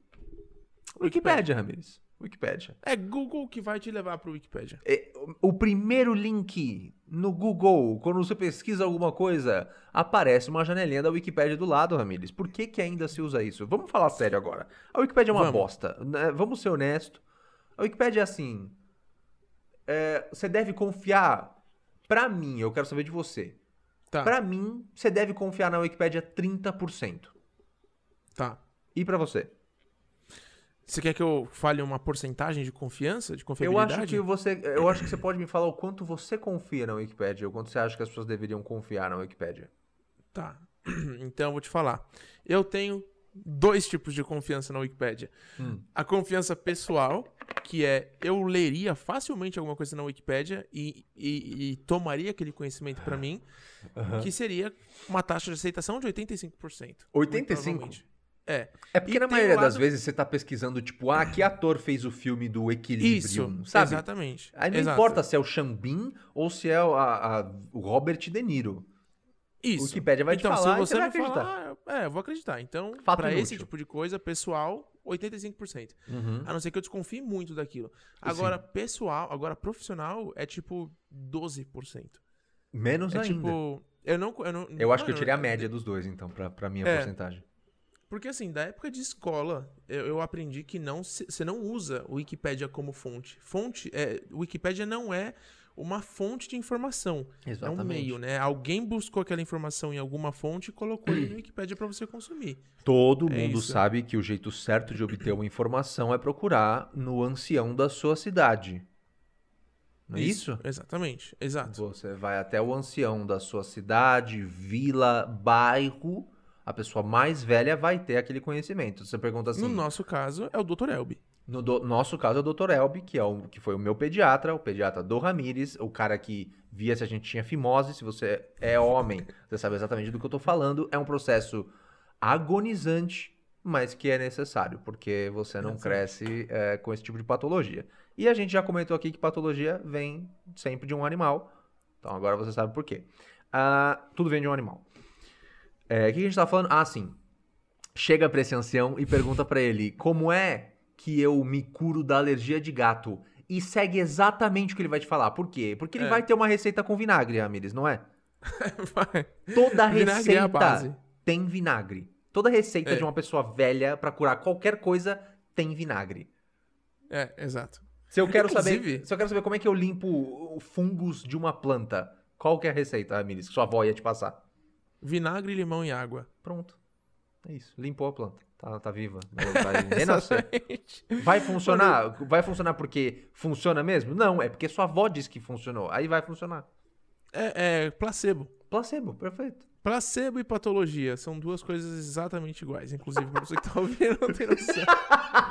Wikipédia, Ramires. Wikipédia. É Google que vai te levar pro Wikipedia. É, o- O primeiro link no Google, quando você pesquisa alguma coisa, aparece uma janelinha da Wikipédia do lado, Ramires. Por que, que ainda se usa isso? Vamos falar sério agora. A Wikipédia é uma Vamos. bosta. né? Vamos ser honestos. A Wikipédia é assim. é, você deve confiar. Pra mim, eu quero saber de você. Tá, Pra mim, você deve confiar na Wikipédia 30%. tá. E pra você? Você quer que eu fale uma porcentagem de confiança, de Eu confiabilidade? acho que você, eu acho que você pode me falar o quanto você confia na Wikipédia, ou quanto você acha que as pessoas deveriam confiar na Wikipédia. Tá. Então eu vou te falar. Eu tenho dois tipos de confiança na Wikipédia. Hum. A confiança pessoal, que é eu leria facilmente alguma coisa na Wikipédia e, e- e tomaria aquele conhecimento pra mim, que seria uma taxa de aceitação de 85%. 85? É. É porque E na maioria o das lado- vezes você tá pesquisando, tipo, ah, que ator fez o filme do Equilibrium, Isso, sabe? exatamente. Aí não Exato. importa se é o Xambin ou se é o- a- a- o Robert De Niro. Isso. O Wikipédia vai te então, falar e se você você vai acreditar. falar, é, eu vou acreditar. Então, pra esse tipo de coisa, pessoal, 85%. Uhum. A não ser que eu desconfie muito daquilo. Agora, pessoal, agora profissional é tipo 12%. Menos É ainda. tipo. Eu não. Eu, não, Eu acho que eu mano, tirei a média dos dois, então, pra, pra minha É. porcentagem. Porque assim, da época de escola, eu, eu aprendi que não você não usa o Wikipédia como fonte. Fonte, é, Wikipédia não é uma fonte de informação. É um meio, né? Alguém buscou aquela informação em alguma fonte e colocou ali no Wikipédia pra você consumir. Todo É mundo isso. sabe que o jeito certo de obter uma informação é procurar no ancião da sua cidade. Não é isso? Exatamente, exato. Você vai até o ancião da sua cidade, vila, bairro. A pessoa mais velha vai ter aquele conhecimento. Você pergunta assim. No nosso caso, é o Dr. Elbi. No do- nosso caso é o Dr. Elbi, que, é o, que foi o meu pediatra, o pediatra do Ramires, o cara que via se a gente tinha fimose. Se você é homem, você sabe exatamente do que eu tô falando. É um processo agonizante, mas que é necessário, porque você não Exato. cresce é, com esse tipo de patologia. E a gente já comentou aqui que patologia vem sempre de um animal. Então agora você sabe por quê. Ah, tudo vem de um animal. É, o que a gente tá falando? Ah, sim. Chega pra esse ancião e pergunta pra ele como é que eu me curo da alergia de gato. E segue exatamente o que ele vai te falar. Por quê? Porque ele É. vai ter uma receita com vinagre, Amires, não é? Vai. Toda Vinagre é receita base. tem vinagre. Toda receita É. de uma pessoa velha pra curar qualquer coisa tem vinagre. É, exato. Se eu quero saber, Inclusive- se eu quero saber como é que eu limpo o fungos de uma planta, qual que é a receita, Amires, que sua avó ia te passar? Vinagre, limão e água. Pronto. É isso. Limpou a planta. Tá, tá viva. Vai funcionar? Vai funcionar porque funciona mesmo? Não, é porque sua avó disse que funcionou. Aí vai funcionar. É, é placebo. Placebo, perfeito. Placebo e patologia são duas coisas exatamente iguais. Inclusive, pra você que tá ouvindo, não tem noção.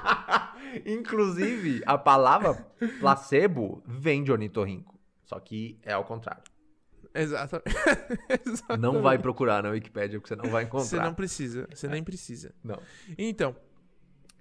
Inclusive, a palavra placebo vem de ornitorrinco. Só que é ao contrário. Exatamente. Não vai procurar na Wikipédia porque você não vai Você encontrar. não precisa. Você nem precisa. Não. Então,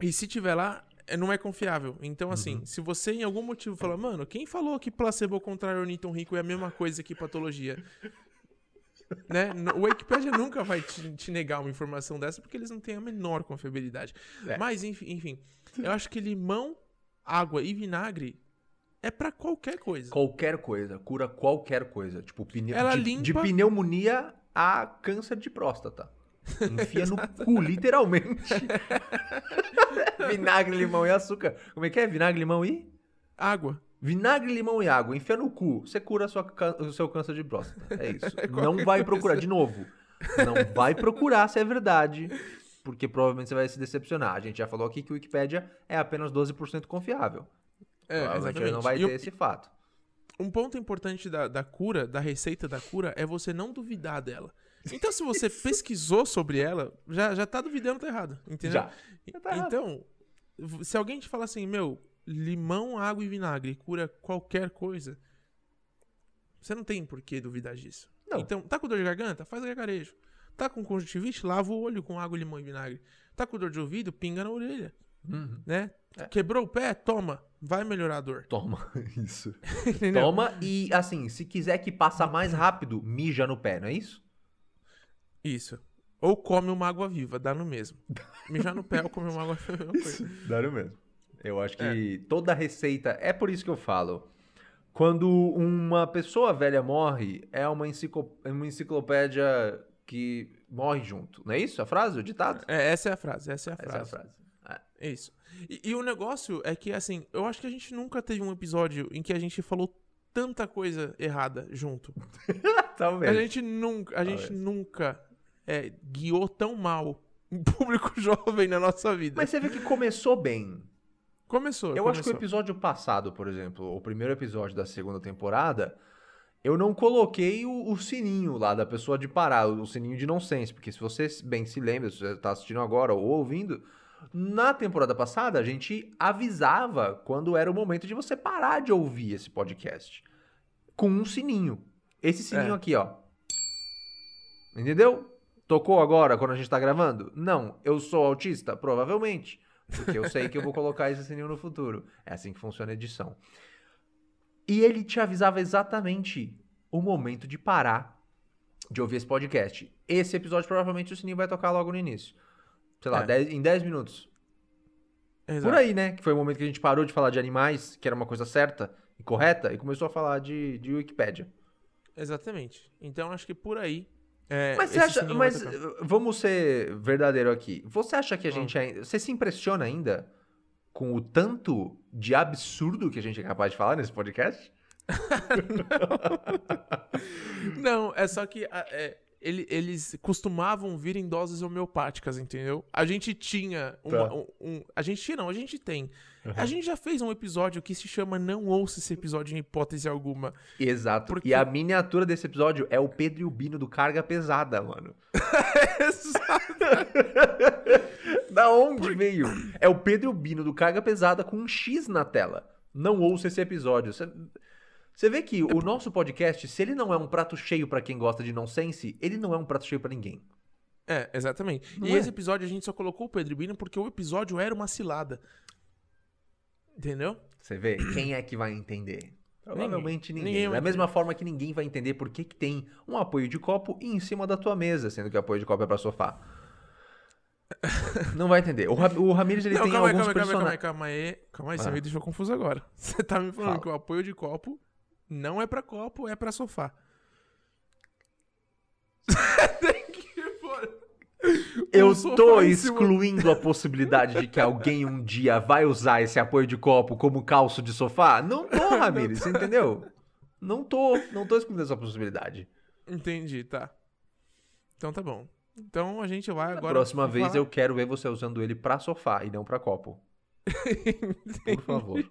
e se tiver lá, é- não é confiável. Então, assim, Uhum. se você em algum motivo falar, mano, quem falou que placebo ao contrário orniton rico é a mesma coisa que patologia? né? O Wikipedia nunca vai te, te negar uma informação dessa porque eles não têm a menor confiabilidade. É. Mas, enfim, enfim, eu acho que limão, água e vinagre é pra qualquer coisa. Qualquer coisa, cura qualquer coisa. Tipo, pneu, Ela de, limpa- de pneumonia a câncer de próstata. Enfia no cu, literalmente. Vinagre, limão e açúcar. Como é que é? Vinagre, limão e? Água. Vinagre, limão e água. Enfia no cu. Você cura a sua o seu câncer de próstata. É isso. É não vai coisa. procurar, de novo. Não vai procurar se é verdade. Porque provavelmente você vai se decepcionar. A gente já falou aqui que o Wikipedia é apenas 12% confiável. É, provavelmente não vai E ter o- esse fato. Um ponto importante da, da cura, da receita da cura, é você não duvidar dela. Então, se você pesquisou sobre ela, já, já tá duvidando, tá errado. Entendeu? Já. Já tá errado. então, se alguém te falar assim, meu, limão, água e vinagre cura qualquer coisa, você não tem por que duvidar disso. Não. Então, tá com dor de garganta? Faz gargarejo. Tá com conjuntivite? Lava o olho com água, limão e vinagre. Tá com dor de ouvido? Pinga na orelha, Uhum. né? É. Quebrou o pé? Toma. Vai melhorar a dor. Toma. Isso. Toma e, assim, se quiser que passa mais rápido, mija no pé, não é isso? Isso. Ou come uma água viva, dá no mesmo. Mijar no pé ou comer uma água viva é coisa. Dá mesmo. Eu acho que toda receita. É por isso que eu falo. Quando uma pessoa velha morre, é uma, é uma enciclopédia que morre junto. Não é isso a frase? O ditado? É, essa é a frase, essa é a Essa é a frase. É. Isso. E, e o negócio é que, assim, eu acho que a gente nunca teve um episódio em que a gente falou tanta coisa errada junto. Talvez. A gente nunca, a gente nunca é, guiou tão mal um público jovem na nossa vida. Mas você vê que começou bem. começou. Eu acho que o começou. episódio passado, por exemplo, o primeiro episódio da segunda temporada, eu não coloquei o, o sininho lá da pessoa de parar, o sininho de nonsense, porque se você bem se lembra, se você tá assistindo agora ou ouvindo, na temporada passada a gente avisava quando era o momento de você parar de ouvir esse podcast com um sininho. Esse sininho É. aqui, ó. Entendeu? Tocou agora quando a gente tá gravando? Não. Eu sou autista? Provavelmente. Porque eu sei que eu vou colocar esse sininho no futuro. É assim que funciona a edição. E ele te avisava exatamente o momento de parar de ouvir esse podcast. Esse episódio, provavelmente, o sininho vai tocar logo no início. Sei lá, É. dez- em 10 minutos. Exato. Por aí, né? Que foi o momento que a gente parou de falar de animais, que era uma coisa certa e correta, e começou a falar de, de Wikipédia. Exatamente. Então acho que por aí. é, Mas você esse acha. sininho vai Mas tocar. uh, vamos ser verdadeiro aqui. Você acha que a Hum. gente ainda. Você se impressiona ainda com o tanto de absurdo que a gente é capaz de falar nesse podcast? Não, é só que a- é, ele- eles costumavam vir em doses homeopáticas, entendeu? A gente tinha uma- Tá. um, um- A gente tinha, não, a gente tem. A gente já fez um episódio que se chama Não Ouça esse episódio em hipótese alguma. Exato. Porque- E a miniatura desse episódio é o Pedro e o Bino do Carga Pesada, mano. da onde veio? É o Pedro e o Bino do Carga Pesada com um X na tela. Não ouça esse episódio. Você- Você vê que o nosso podcast, se ele não é um prato cheio pra quem gosta de nonsense, ele não é um prato cheio pra ninguém. É, exatamente. Não e é? esse episódio a gente só colocou o Pedro Bino porque o episódio era uma cilada. Entendeu? Você vê? Quem é que vai entender? Provavelmente ninguém. Ninguém da mesma forma que ninguém vai entender por que, que tem um apoio de copo em cima da tua mesa, sendo que o apoio de copo é pra sofá. Não vai entender. O, Ra o Ramires, ele não, tem calma alguns calma aí, calma aí, personagens... calma aí. Calma aí, você Ah. me deixou confuso agora. Você tá me falando Fala. que o apoio de copo não é pra copo, é pra sofá. Eu tô excluindo a possibilidade de que alguém um dia vai usar esse apoio de copo como calço de sofá? Não tô, Ramires, você entendeu? Não tô, não tô excluindo essa possibilidade. Entendi, tá. Então tá bom. Então a gente vai agora. próxima vez falar- eu quero ver você usando ele pra sofá e não pra copo. Por favor.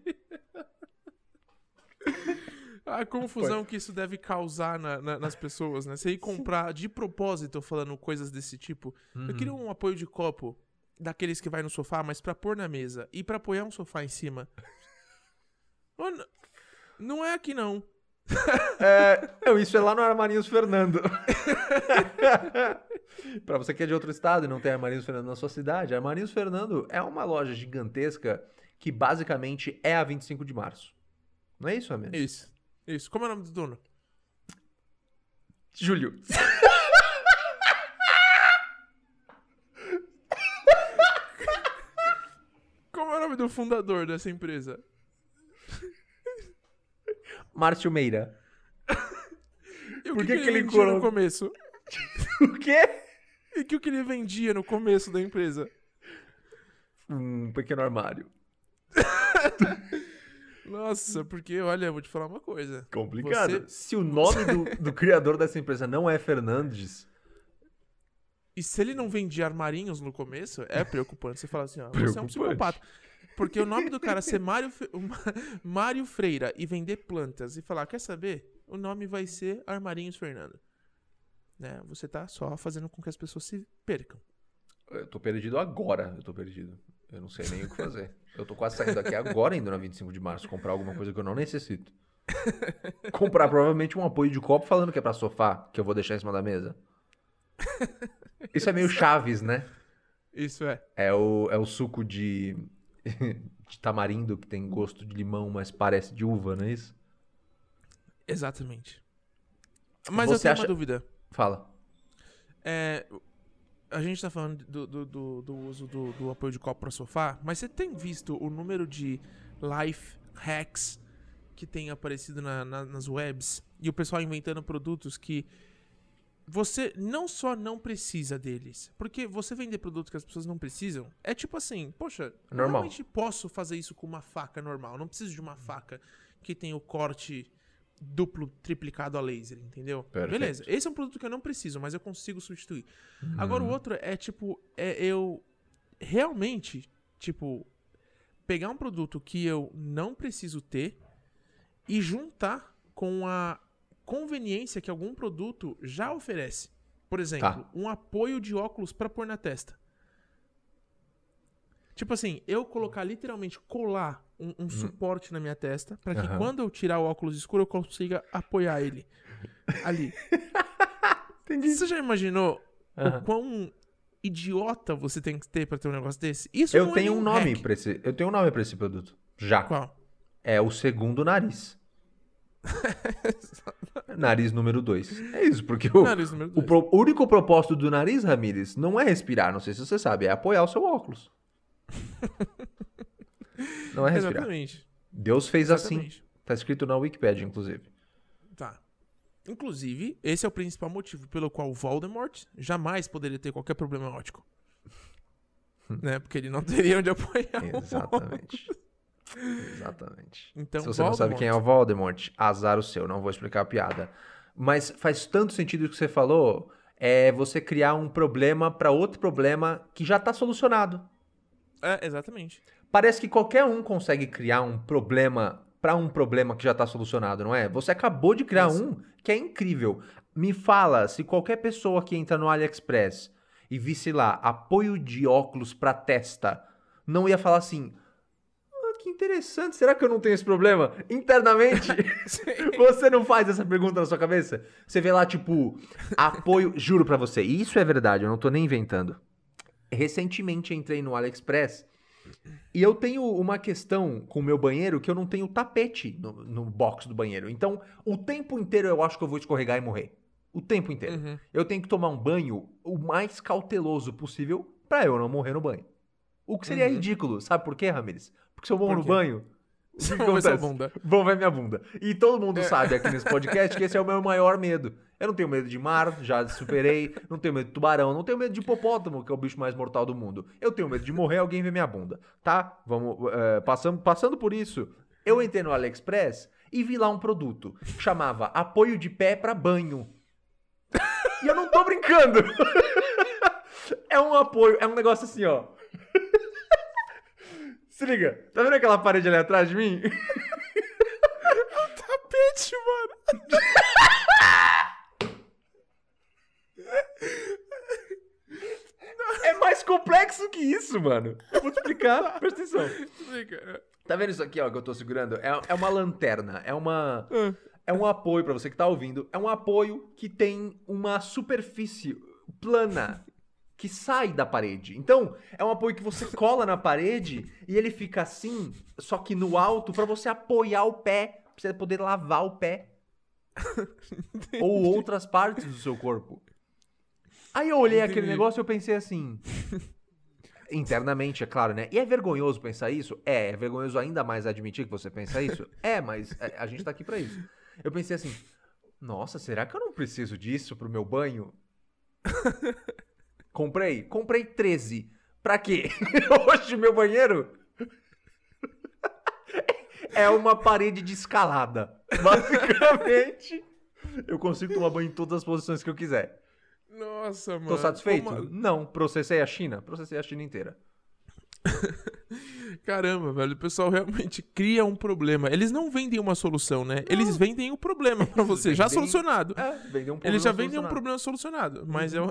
A confusão que isso deve causar na- na- nas pessoas, né? Você ir comprar de propósito falando coisas desse tipo. Eu queria um apoio de copo daqueles que vai no sofá, mas pra pôr na mesa e pra apoiar um sofá em cima. N- Não é aqui não. É, não, isso é lá no Armarinhos Fernando. pra você que é de outro estado e não tem Armarinhos Fernando na sua cidade, Armarinhos Fernando é uma loja gigantesca que basicamente é a 25 de março. Não é isso, amigo? Isso. Isso. Como é o nome do dono? Júlio. Como é o nome do fundador dessa empresa? Márcio Meira. E o Por que, que que ele ele vendia no começo? O quê? E o que, que ele vendia no começo da empresa? Um pequeno armário. Nossa, porque, olha, eu vou te falar uma coisa. Complicado. Você- Se o nome do, do criador dessa empresa não é Fernandes, E se ele não vendia armarinhos no começo, é preocupante. Você fala assim, ó, você é um psicopata. Porque o nome do cara ser Mário, Mário Freira e vender plantas e falar, quer saber? O nome vai ser Armarinhos Fernando. Né? Você tá só fazendo com que as pessoas se percam. eu tô perdido agora. Eu tô perdido. Eu não sei nem o que fazer. Eu tô quase saindo daqui agora, indo na 25 de março, comprar alguma coisa que eu não necessito. Comprar provavelmente um apoio de copo falando que é pra sofá, que eu vou deixar em cima da mesa. Isso é meio Chaves, né? Isso é. É o, é o suco de, de tamarindo que tem gosto de limão, mas parece de uva, não é isso? Exatamente. Mas eu Você tenho acha- uma dúvida. Fala. É, a gente tá falando do, do, do- do uso do, do apoio de copo para sofá, mas você tem visto o número de life hacks que tem aparecido na- na- nas webs e o pessoal inventando produtos que você não só não precisa deles, porque você vender produto que as pessoas não precisam é tipo assim, poxa, Normal. realmente posso fazer isso com uma faca normal, não preciso de uma faca que tem o corte duplo, triplicado a laser, entendeu? Perfeito. Beleza, esse é um produto que eu não preciso, mas eu consigo substituir. Agora o outro é tipo, é eu realmente, tipo, pegar um produto que eu não preciso ter e juntar com a conveniência que algum produto já oferece. Por exemplo, Tá. um apoio de óculos pra pôr na testa. Tipo assim, eu colocar literalmente colar um, um suporte na minha testa pra que. Aham. quando eu tirar o óculos escuro eu consiga apoiar ele ali. Entendi. Você já imaginou Aham. o quão idiota você tem que ter pra ter um negócio desse? Isso Eu não é tenho nenhum um nome hack. pra esse. Eu tenho um nome pra esse produto. Já. Qual? É o segundo nariz. nariz número 2. É isso, porque o, Nariz número o dois. pro- o único propósito do nariz, Ramires, não é respirar, não sei se você sabe, é apoiar o seu óculos. não é respirar. Exatamente. Deus fez assim. Exatamente. Tá escrito na Wikipedia, inclusive. Tá. Inclusive, esse é o principal motivo pelo qual o Voldemort jamais poderia ter qualquer problema óptico. né? Porque ele não teria onde apoiar. Exatamente. Exatamente. Então, Se você não sabe quem é o Voldemort, azar o seu, não vou explicar a piada. Mas faz tanto sentido o que você falou, é você criar um problema para outro problema que já tá solucionado. É, exatamente. Parece que qualquer um consegue criar um problema para um problema que já tá solucionado, não é? Você acabou de criar um que é incrível. Me fala, se qualquer pessoa que entra no AliExpress e visse lá apoio de óculos para testa, não ia falar assim: "Ah, que interessante, será que eu não tenho esse problema internamente?" Você não faz essa pergunta na sua cabeça? Você vê lá, tipo, apoio. Juro pra você, e isso é verdade, eu não tô nem inventando. Recentemente entrei no AliExpress e eu tenho uma questão com o meu banheiro que eu não tenho tapete no, no box do banheiro. Então, o tempo inteiro eu acho que eu vou escorregar e morrer. O tempo inteiro. Uhum. Eu tenho que tomar um banho o mais cauteloso possível pra eu não morrer no banho. O que seria Uhum. ridículo, sabe por quê, Ramires? Porque se eu morro no banho, o que que Vamos ver acontece? bunda. Vão ver minha bunda. E todo mundo É. sabe aqui nesse podcast que esse é o meu maior medo. Eu não tenho medo de mar, já superei. Não tenho medo de tubarão, não tenho medo de hipopótamo, que é o bicho mais mortal do mundo. Eu tenho medo de morrer alguém ver minha bunda, tá? Vamos, é, passando, passando por isso, eu entrei no AliExpress e vi lá um produto. Chamava apoio de pé pra banho. E eu não tô brincando. É um apoio, é um negócio assim, ó. Se liga, tá vendo aquela parede ali atrás de mim? Tapete, mano. É mais complexo que isso, mano. Eu vou te explicar, presta atenção. Fica. Tá vendo isso aqui, ó, que eu tô segurando? É, é uma lanterna, é uma... Ah. É um apoio, pra você que tá ouvindo, é um apoio que tem uma superfície plana que sai da parede. Então, é um apoio que você cola na parede e ele fica assim, só que no alto, pra você apoiar o pé, pra você poder lavar o pé. Ou outras partes do seu corpo. Aí eu olhei aquele Entendi. negócio e eu pensei assim. Internamente, é claro, né? E é vergonhoso pensar isso? É, é vergonhoso ainda mais admitir que você pensa isso? É, mas a, a gente tá aqui pra isso. Eu pensei assim, nossa, será que eu não preciso disso pro meu banho? Comprei, comprei 13. Pra quê? Hoje meu banheiro é uma parede de escalada. Basicamente, eu consigo tomar banho em todas as posições que eu quiser. Nossa, mano. Tô satisfeito? Como- Não. Processei a China? Processei a China inteira. Caramba, velho. O pessoal realmente cria um problema. Eles não vendem uma solução, né? Eles vendem o problema pra você, já vendem- solucionado. É, um problema Eles já vendem um problema solucionado. Mas é o.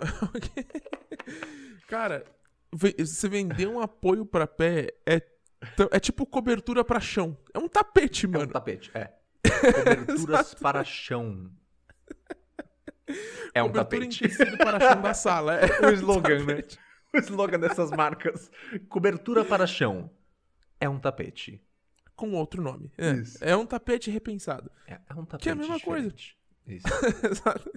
Cara, você vender um apoio pra pé é, é tipo cobertura pra chão. É um tapete, É um mano. tapete, é. Coberturas para chão. É um cobertura tapete. em para chão da sala. É O slogan, né? O slogan dessas marcas. Cobertura para chão. É um tapete. Com outro nome. É, Isso. é um tapete repensado. É, é um tapete Que é a mesma coisa. diferente. Isso. Exato.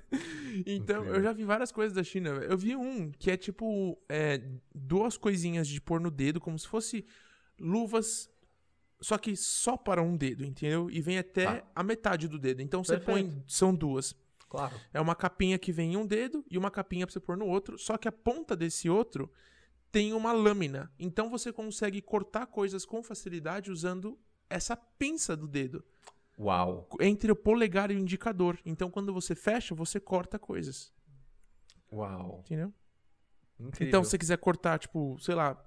Então, Incrível. eu já vi várias coisas da China. Eu vi um que é tipo é, duas coisinhas de pôr no dedo, como se fosse luvas, só que só para um dedo, entendeu? E vem até Tá. a metade do dedo. Então você põe. São duas. Claro. É uma capinha que vem em um dedo e uma capinha pra você pôr no outro. Só que a ponta desse outro tem uma lâmina. Então você consegue cortar coisas com facilidade usando essa pinça do dedo Uau. entre o polegar e o indicador. Então, quando você fecha, você corta coisas. Uau. Entendeu? Incrível. Então, se você quiser cortar, tipo, sei lá,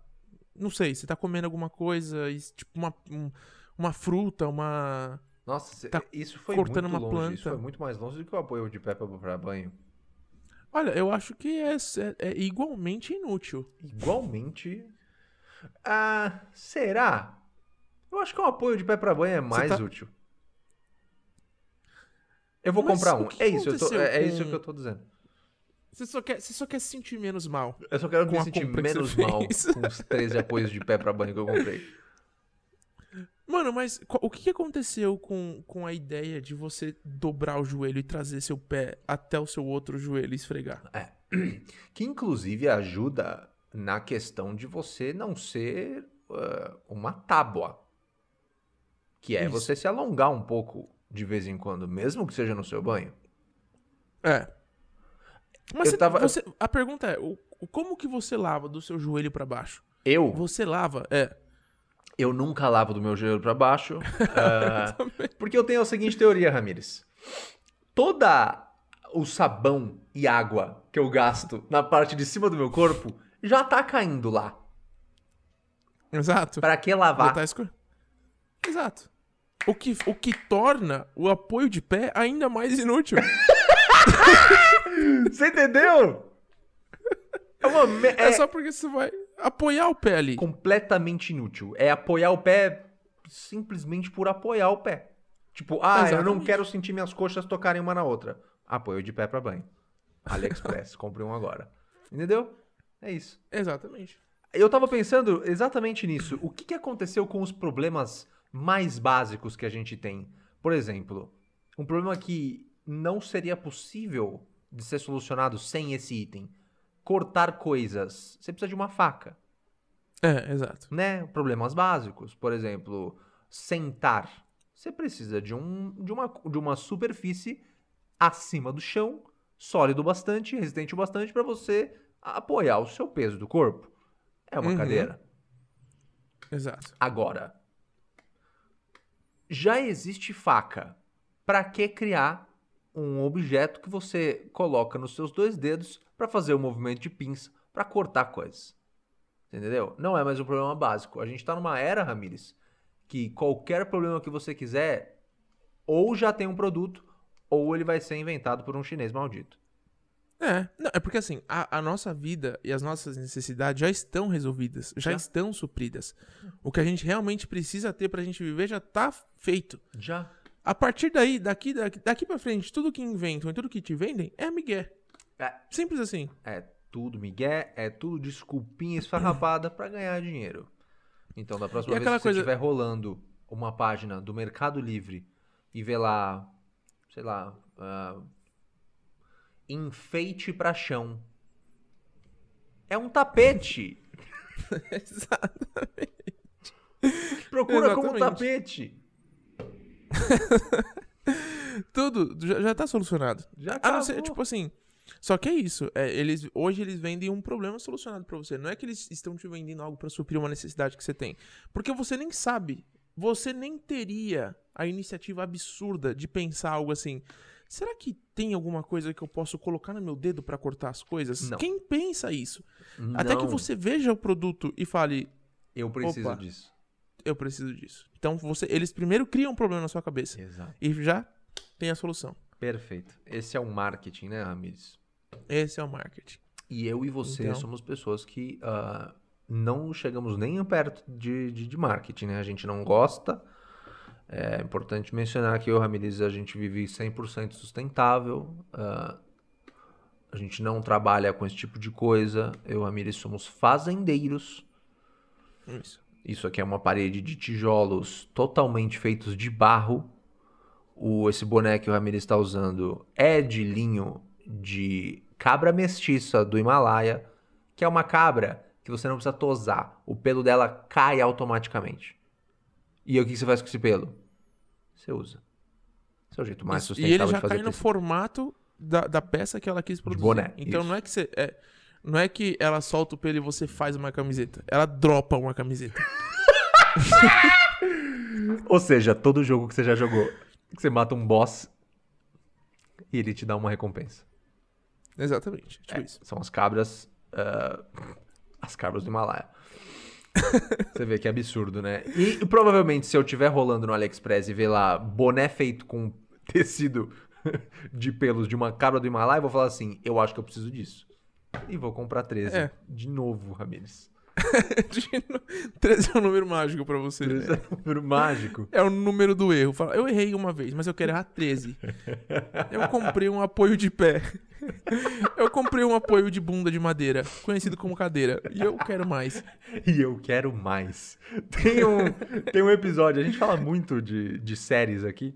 não sei, você tá comendo alguma coisa, tipo, uma, um- uma fruta, uma, Nossa, Tá isso foi cortando muito uma longe. Isso planta. foi muito mais longe do que o apoio de pé pra, pra banho. Olha, eu acho que é, é- é igualmente inútil. Igualmente. Ah, será? Eu acho que um apoio de pé pra banho é mais tá- útil. Eu vou Mas comprar um. É isso, eu tô- é, é isso que eu tô dizendo. Você só quer, você só quer se sentir menos mal. Eu só quero me sentir menos mal com os 13 apoios de pé pra banho que eu comprei. Mano, mas o que aconteceu com, com a ideia de você dobrar o joelho e trazer seu pé até o seu outro joelho e esfregar? É. Que inclusive ajuda na questão de você não ser ah, uma tábua. Que é Isso. você se alongar um pouco de vez em quando, mesmo que seja no seu banho. É. Mas você- tava- você- a pergunta é, o, como que você lava do seu joelho pra baixo? Eu, Você lava? É. eu nunca lavo do meu joelho pra baixo. ah, porque eu tenho a seguinte teoria, Ramires. Toda o sabão e água que eu gasto na parte de cima do meu corpo já tá caindo lá. Exato. Pra que lavar? tá escuro. Exato. O que, o que torna o apoio de pé ainda mais inútil. Você entendeu? É, uma me- É, é só porque você vai apoiar o pé ali. completamente inútil. É apoiar o pé simplesmente por apoiar o pé. Tipo, ah, eu não Exatamente. quero sentir minhas coxas tocarem uma na outra. Apoio de pé pra banho. AliExpress, compre um agora. Entendeu? É isso. Exatamente. Eu tava pensando exatamente nisso. O que, que aconteceu com os problemas mais básicos que a gente tem? Por exemplo, um problema que não seria possível de ser solucionado sem esse item. Cortar coisas. Você precisa de uma faca, É, exato. né? Problemas básicos. Por exemplo, sentar. Você precisa de, um, de, uma, de uma superfície acima do chão, sólido bastante, resistente o bastante para você apoiar o seu peso do corpo. É uma Uhum. cadeira. Exato. Agora, já existe faca. Para que criar um objeto que você coloca nos seus dois dedos para fazer o movimento de pinça para cortar coisas? Entendeu? Não é mais um problema básico. A gente tá numa era, Ramires, que qualquer problema que você quiser, ou já tem um produto, ou ele vai ser inventado por um chinês maldito. É, não, é porque assim, a, a nossa vida e as nossas necessidades já estão resolvidas, já, Já. estão supridas. O que a gente realmente precisa ter pra gente viver já tá feito. Já. A partir daí, daqui, daqui, daqui pra frente, tudo que inventam e tudo que te vendem é migué. É. Simples assim. É tudo migué, é tudo desculpinha esfarrapada pra ganhar dinheiro. Então, da próxima E vez que você coisa- estiver rolando uma página do Mercado Livre e ver lá, sei lá, ah, enfeite pra chão. É um tapete. Procura como Exatamente. tapete. Tudo já, já tá solucionado. Já A não ser, acabou. tipo assim. Só que é isso. é, eles, hoje eles vendem um problema solucionado pra você. Não é que eles estão te vendendo algo pra suprir uma necessidade que você tem. Porque você nem sabe. Você nem teria a iniciativa absurda de pensar algo assim. Será que tem alguma coisa que eu posso colocar no meu dedo pra cortar as coisas? Não. Quem pensa isso? Até que Não, você veja o produto e fale, Eu preciso disso. Eu preciso disso. Então você, eles primeiro criam um problema na sua cabeça Exato. e já tem a solução. Perfeito. Esse é o marketing, né, Ramires? Esse é o marketing. E eu e você Então. somos pessoas que ah, não chegamos nem perto de, de, de marketing, né? A gente não gosta. É importante mencionar que eu, Ramires, a gente vive 100% sustentável. ah, a gente não trabalha com esse tipo de coisa. Eu, Ramires, somos fazendeiros. Isso. Isso aqui é uma parede de tijolos totalmente feitos de barro. O, esse boné que o Ramirez está usando é de linho de cabra mestiça do Himalaia, que é uma cabra que você não precisa tosar. O pelo dela cai automaticamente. E o que você faz com esse pelo? Você usa. Esse é o jeito mais Isso. E sustentável ele já de fazer cai no tecido. formato da, da peça que ela quis produzir. boné, Então isso. não é que você. É, não é que ela solta o pelo e você faz uma camiseta. Ela dropa uma camiseta. Ou seja, todo jogo que você já jogou, que você mata um boss e ele te dá uma recompensa. Exatamente. Tipo É, isso. São as cabras. ah, as cabras do Himalaia. Você vê que absurdo, né? E provavelmente se eu tiver rolando no AliExpress e ver lá boné feito com tecido de pelos de uma cabra do Himalaia, eu vou falar assim, eu acho que eu preciso disso. E vou comprar 13. É. De novo, Ramires. 13 é um número mágico pra você. 13 é um número mágico. É o número do erro. Eu errei uma vez, mas eu quero errar 13. Eu comprei um apoio de pé. Eu comprei um apoio de bunda de madeira, conhecido como cadeira. E eu quero mais. E eu quero mais. Tem um, tem um episódio, a gente fala muito de, de séries aqui.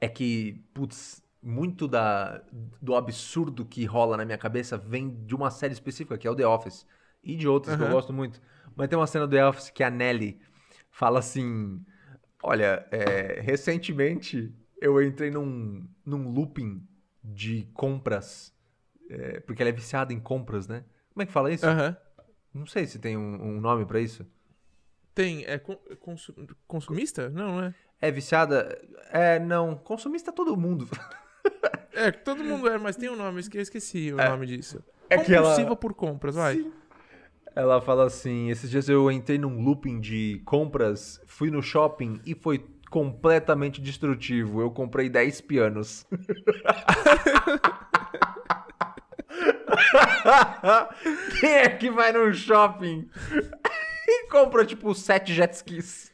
É que, putz, muito da, do absurdo que rola na minha cabeça vem de uma série específica, que é o The Office. E de outras que eu gosto muito. Mas tem uma cena do The Office que a Nelly fala assim: Olha, é, recentemente eu entrei num, num looping de compras. é, porque ela é viciada em compras, né? Como é que fala isso? Aham. Não sei se tem um, um nome pra isso. Tem. É consu- consumista? Não, não é. É viciada? É, não. Consumista é todo mundo. É, todo mundo é, mas tem um nome, eu esqueci o nome disso. É que ela- Compulsiva por compras, vai. Ela fala assim: esses dias eu entrei num looping de compras, fui no shopping e foi completamente destrutivo. Eu comprei 10 pianos. Quem é que vai num shopping e compra, tipo, 7 jet skis?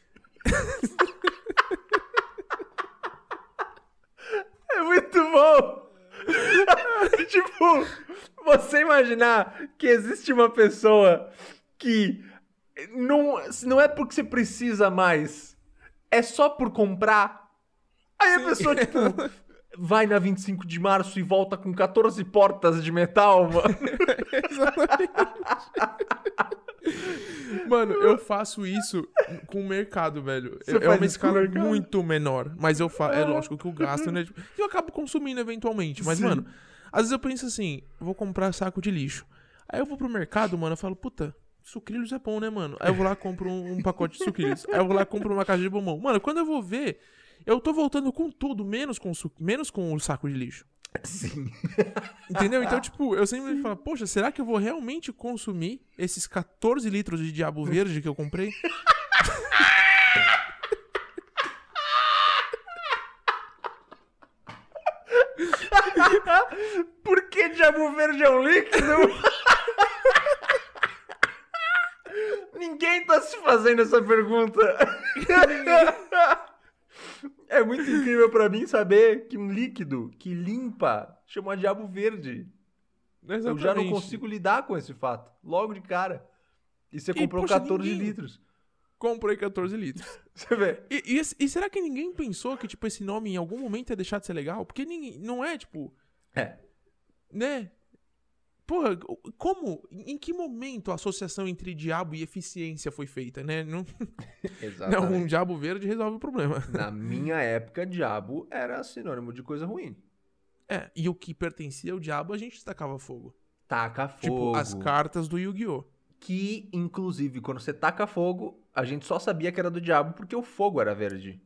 É muito bom! tipo, você imaginar que existe uma pessoa que não, não é porque você precisa mais, é só por comprar. Aí a pessoa, tipo, vai na 25 de março e volta com 14 portas de metal, mano. Mano, eu faço isso com o mercado, velho. Você é uma escala muito menor. Mas eu faço. É lógico que eu gasto, né? Tipo, eu acabo consumindo eventualmente. Mas, Sim. mano, às vezes eu penso assim: vou comprar saco de lixo. Aí eu vou pro mercado, mano, eu falo, puta. Sucrilhos é bom, né, mano? Aí eu vou lá e compro um, um pacote de sucrilhos. Aí eu vou lá e compro uma caixa de bombom. Mano, quando eu vou ver, eu tô voltando com tudo, menos com, menos com o saco de lixo. Sim. Entendeu? Então, tipo, eu sempre falo, poxa, será que eu vou realmente consumir esses 14 litros de diabo verde que eu comprei? Por que diabo verde é um líquido? Ninguém tá se fazendo essa pergunta. É muito incrível pra mim saber que um líquido que limpa chama diabo verde. Eu já não Exatamente. consigo lidar com esse fato. Logo de cara. E você comprou poxa, 14 ninguém- litros. Comprei 14 litros. Você vê? E, e e será que ninguém pensou que, tipo, esse nome em algum momento ia deixar de ser legal? Porque ninguém, não é, tipo, É. né? Porra, como? Em que momento a associação entre diabo e eficiência foi feita, né? Não, não um diabo verde resolve o problema. Na minha época, diabo era sinônimo de coisa ruim. É, e o que pertencia ao diabo a gente tacava fogo. Taca fogo. Tipo, as cartas do Yu-Gi-Oh! Que, inclusive, quando você taca fogo, a gente só sabia que era do diabo porque o fogo era verde.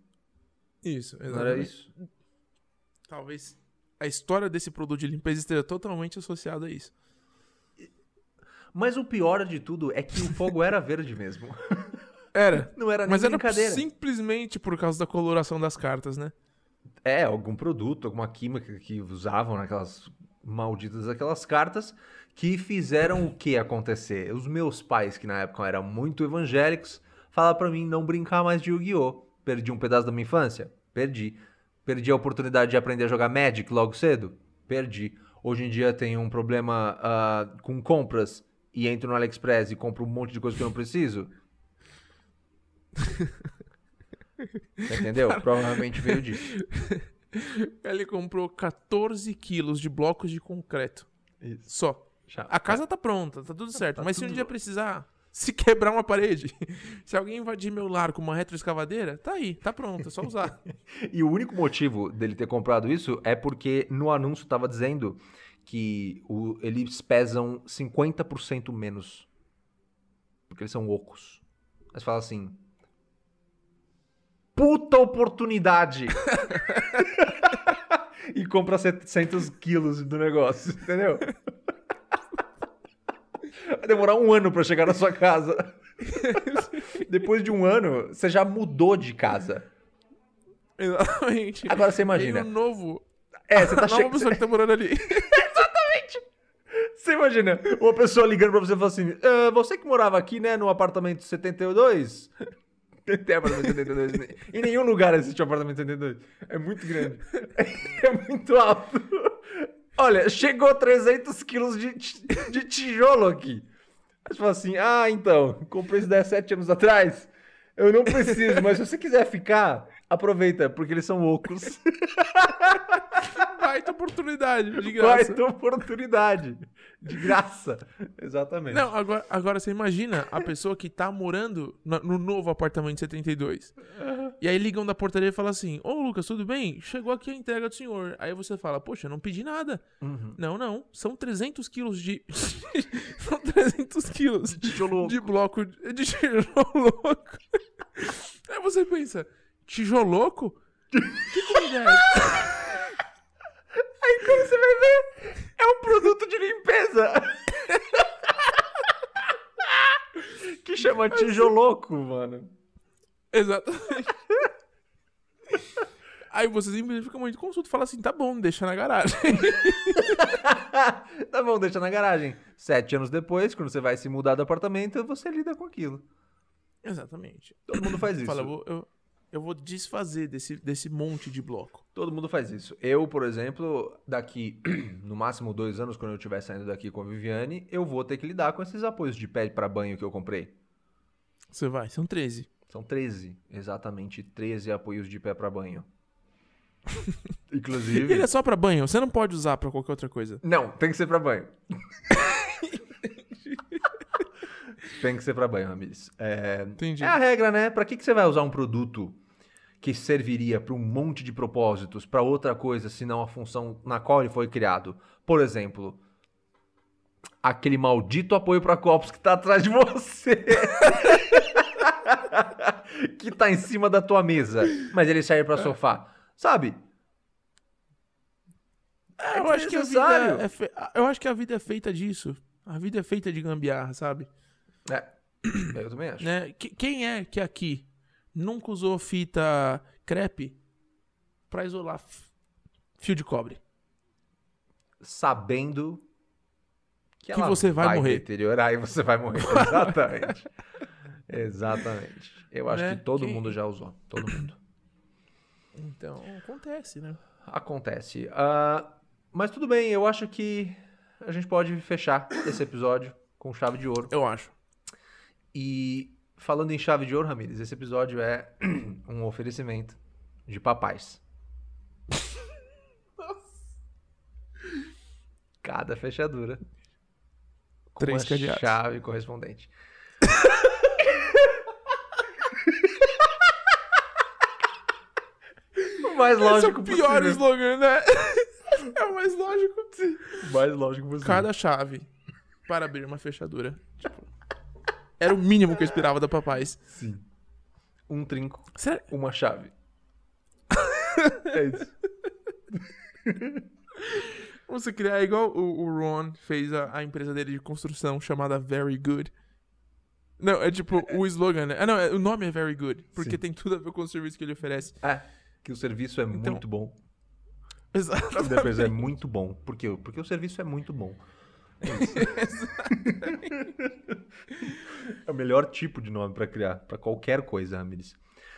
Isso, Não era isso? Talvez a história desse produto de limpeza esteja totalmente associada a isso. Mas o pior de tudo é que o fogo era verde mesmo. Era. Não era nem Mas era simplesmente por causa da coloração das cartas, né? É, algum produto, alguma química que usavam naquelas malditas aquelas cartas que fizeram o que acontecer? Os meus pais, que na época eram muito evangélicos, falaram pra mim não brincar mais de Yu-Gi-Oh! Perdi um pedaço da minha infância? Perdi. Perdi a oportunidade de aprender a jogar Magic logo cedo? Perdi. Hoje em dia tenho um problema ah, com compras e entro no AliExpress e compro um monte de coisa que eu não preciso? Você Entendeu? Provavelmente veio disso. Ele comprou 14 quilos de blocos de concreto. Isso. Só. Já- A casa tá pronta, tá tudo certo. Tá Mas se um tudo- dia precisar, se quebrar uma parede, se alguém invadir meu lar com uma retroescavadeira, tá aí, tá pronto, é só usar. E o único motivo dele ter comprado isso é porque no anúncio tava dizendo que o- eles pesam 50% menos. Porque eles são ocos. Mas fala assim. Puta oportunidade! e compra 700 quilos do negócio, entendeu? Vai demorar um ano pra chegar na sua casa. Depois de um ano, você já mudou de casa. Exatamente. Agora você Tem imagina. um novo. É, você tá chegando. pessoa que tá morando ali. Você imagina uma pessoa ligando pra você e falando assim: "Ah, Você que morava aqui, né, no apartamento 72? Tem apartamento 72. em nenhum lugar existe um apartamento 72. É muito grande. É muito alto. Olha, chegou 300 quilos de, de tijolo aqui. Aí você fala assim: Ah, então, comprei isso 17 anos atrás. Eu não preciso, mas se você quiser ficar, aproveita, porque eles são loucos. Baita oportunidade, de graça. Vai ter oportunidade. De graça. Exatamente. Não, agora, agora você imagina a pessoa que tá morando no, no novo apartamento 72. E aí ligam da portaria e falam assim: Ô Lucas, tudo bem? Chegou aqui a entrega do senhor. Aí você fala: Poxa, eu não pedi nada. Uhum. Não, não. São 300 quilos de. São 300 quilos Tijolo. de bloco de de tijoloco. Aí você pensa: Tijoloco? Que comida é essa? Aí quando você vai ver, é um produto de limpeza. que chama tijoloco, mano. Exatamente. Aí você simplesmente fica muito consulto e fala assim: tá bom, deixa na garagem. tá bom, deixa na garagem. Sete anos depois, quando você vai se mudar do apartamento, você lida com aquilo. Exatamente. Todo mundo faz isso. Fala, eu, eu vou desfazer desse, desse monte de bloco. Todo mundo faz isso. Eu, por exemplo, daqui no máximo dois anos, quando eu estiver saindo daqui com a Viviane, eu vou ter que lidar com esses apoios de pé para banho que eu comprei. Você vai, são 13. São 13, exatamente 13 apoios de pé para banho. Inclusive. Ele é só pra banho, você não pode usar pra qualquer outra coisa. Não, tem que ser pra banho. tem que ser pra banho, Ramirez. É, Entendi. é a regra, né? Pra que, que você vai usar um produto que serviria pra um monte de propósitos, pra outra coisa, senão a função na qual ele foi criado? Por exemplo, aquele maldito apoio pra copos que tá atrás de você. que tá em cima da tua mesa, mas ele serve pra sofá. Sabe? É eu acho que a vida é fe... Eu acho que a vida é feita disso. A vida é feita de gambiarra, sabe? É, eu também acho. Né? Que- Quem é que aqui nunca usou fita crepe pra isolar fio de cobre? Sabendo que, Que você vai morrer. deteriorar e você vai morrer. Exatamente. Exatamente. Eu acho Né? que todo Quem- mundo já usou. Todo mundo. Então, acontece, né? Acontece. Ah, mas tudo bem, eu acho que a gente pode fechar esse episódio com chave de ouro. Eu acho. E falando em chave de ouro, Ramires, esse episódio é um oferecimento de papais. Cada fechadura com Três uma cadeados. chave correspondente. o mais Esse é lógico o pior possível. slogan, né? É o mais lógico. O mais lógico possível. Cada chave para abrir uma fechadura. Tipo, era o mínimo que eu esperava da papais. Sim. Um trinco, Sério? uma chave. é isso. Você criar igual o, o Ron fez a, a empresa dele de construção chamada Very Good. Não, é tipo o slogan, né? Ah, não, é- o nome é Very Good, porque Sim. tem tudo a ver com o serviço que ele oferece. É, que o serviço é Então- muito bom. A empresa é muito bom. Por quê? Porque o serviço é muito bom. É o melhor tipo de nome pra criar, pra qualquer coisa, Ramires.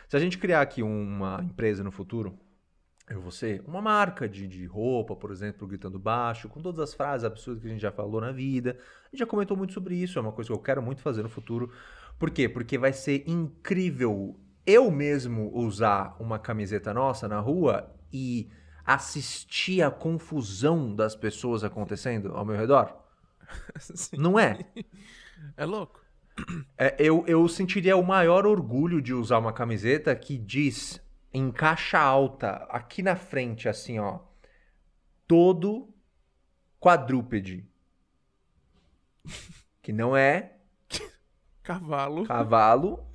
Se a gente criar aqui uma empresa no futuro, eu vou ser uma marca de, de roupa, por exemplo, gritando baixo, com todas as frases absurdas que a gente já falou na vida. A gente já comentou muito sobre isso, é uma coisa que eu quero muito fazer no futuro. Por quê? Porque vai ser incrível eu mesmo usar uma camiseta nossa na rua e assistir a confusão das pessoas acontecendo ao meu redor. Sim. Não é? É louco. É, eu, eu sentiria o maior orgulho de usar uma camiseta que diz em caixa alta, aqui na frente, assim, ó. Todo quadrúpede. Que não é Cavalo cavalo,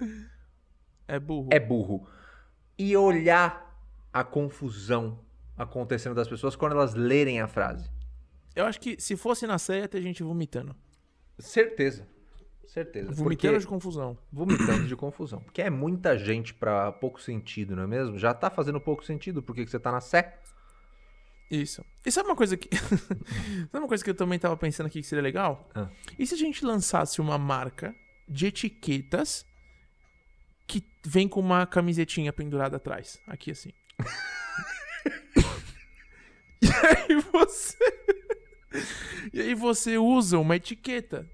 é burro. é burro. E olhar a confusão acontecendo das pessoas quando elas lerem a frase. Eu acho que se fosse na ceia, ia ter gente vomitando. Certeza. Certeza. Vomitando de confusão. Vomitando de confusão. Porque é muita gente pra pouco sentido, não é mesmo? Já tá fazendo pouco sentido porque que você tá na Sé. Isso. E sabe uma coisa que. sabe uma coisa que eu também tava pensando aqui que seria legal? Ah. E se a gente lançasse uma marca de etiquetas que vem com uma camisetinha pendurada atrás? Aqui assim. e aí você. E aí você usa uma etiqueta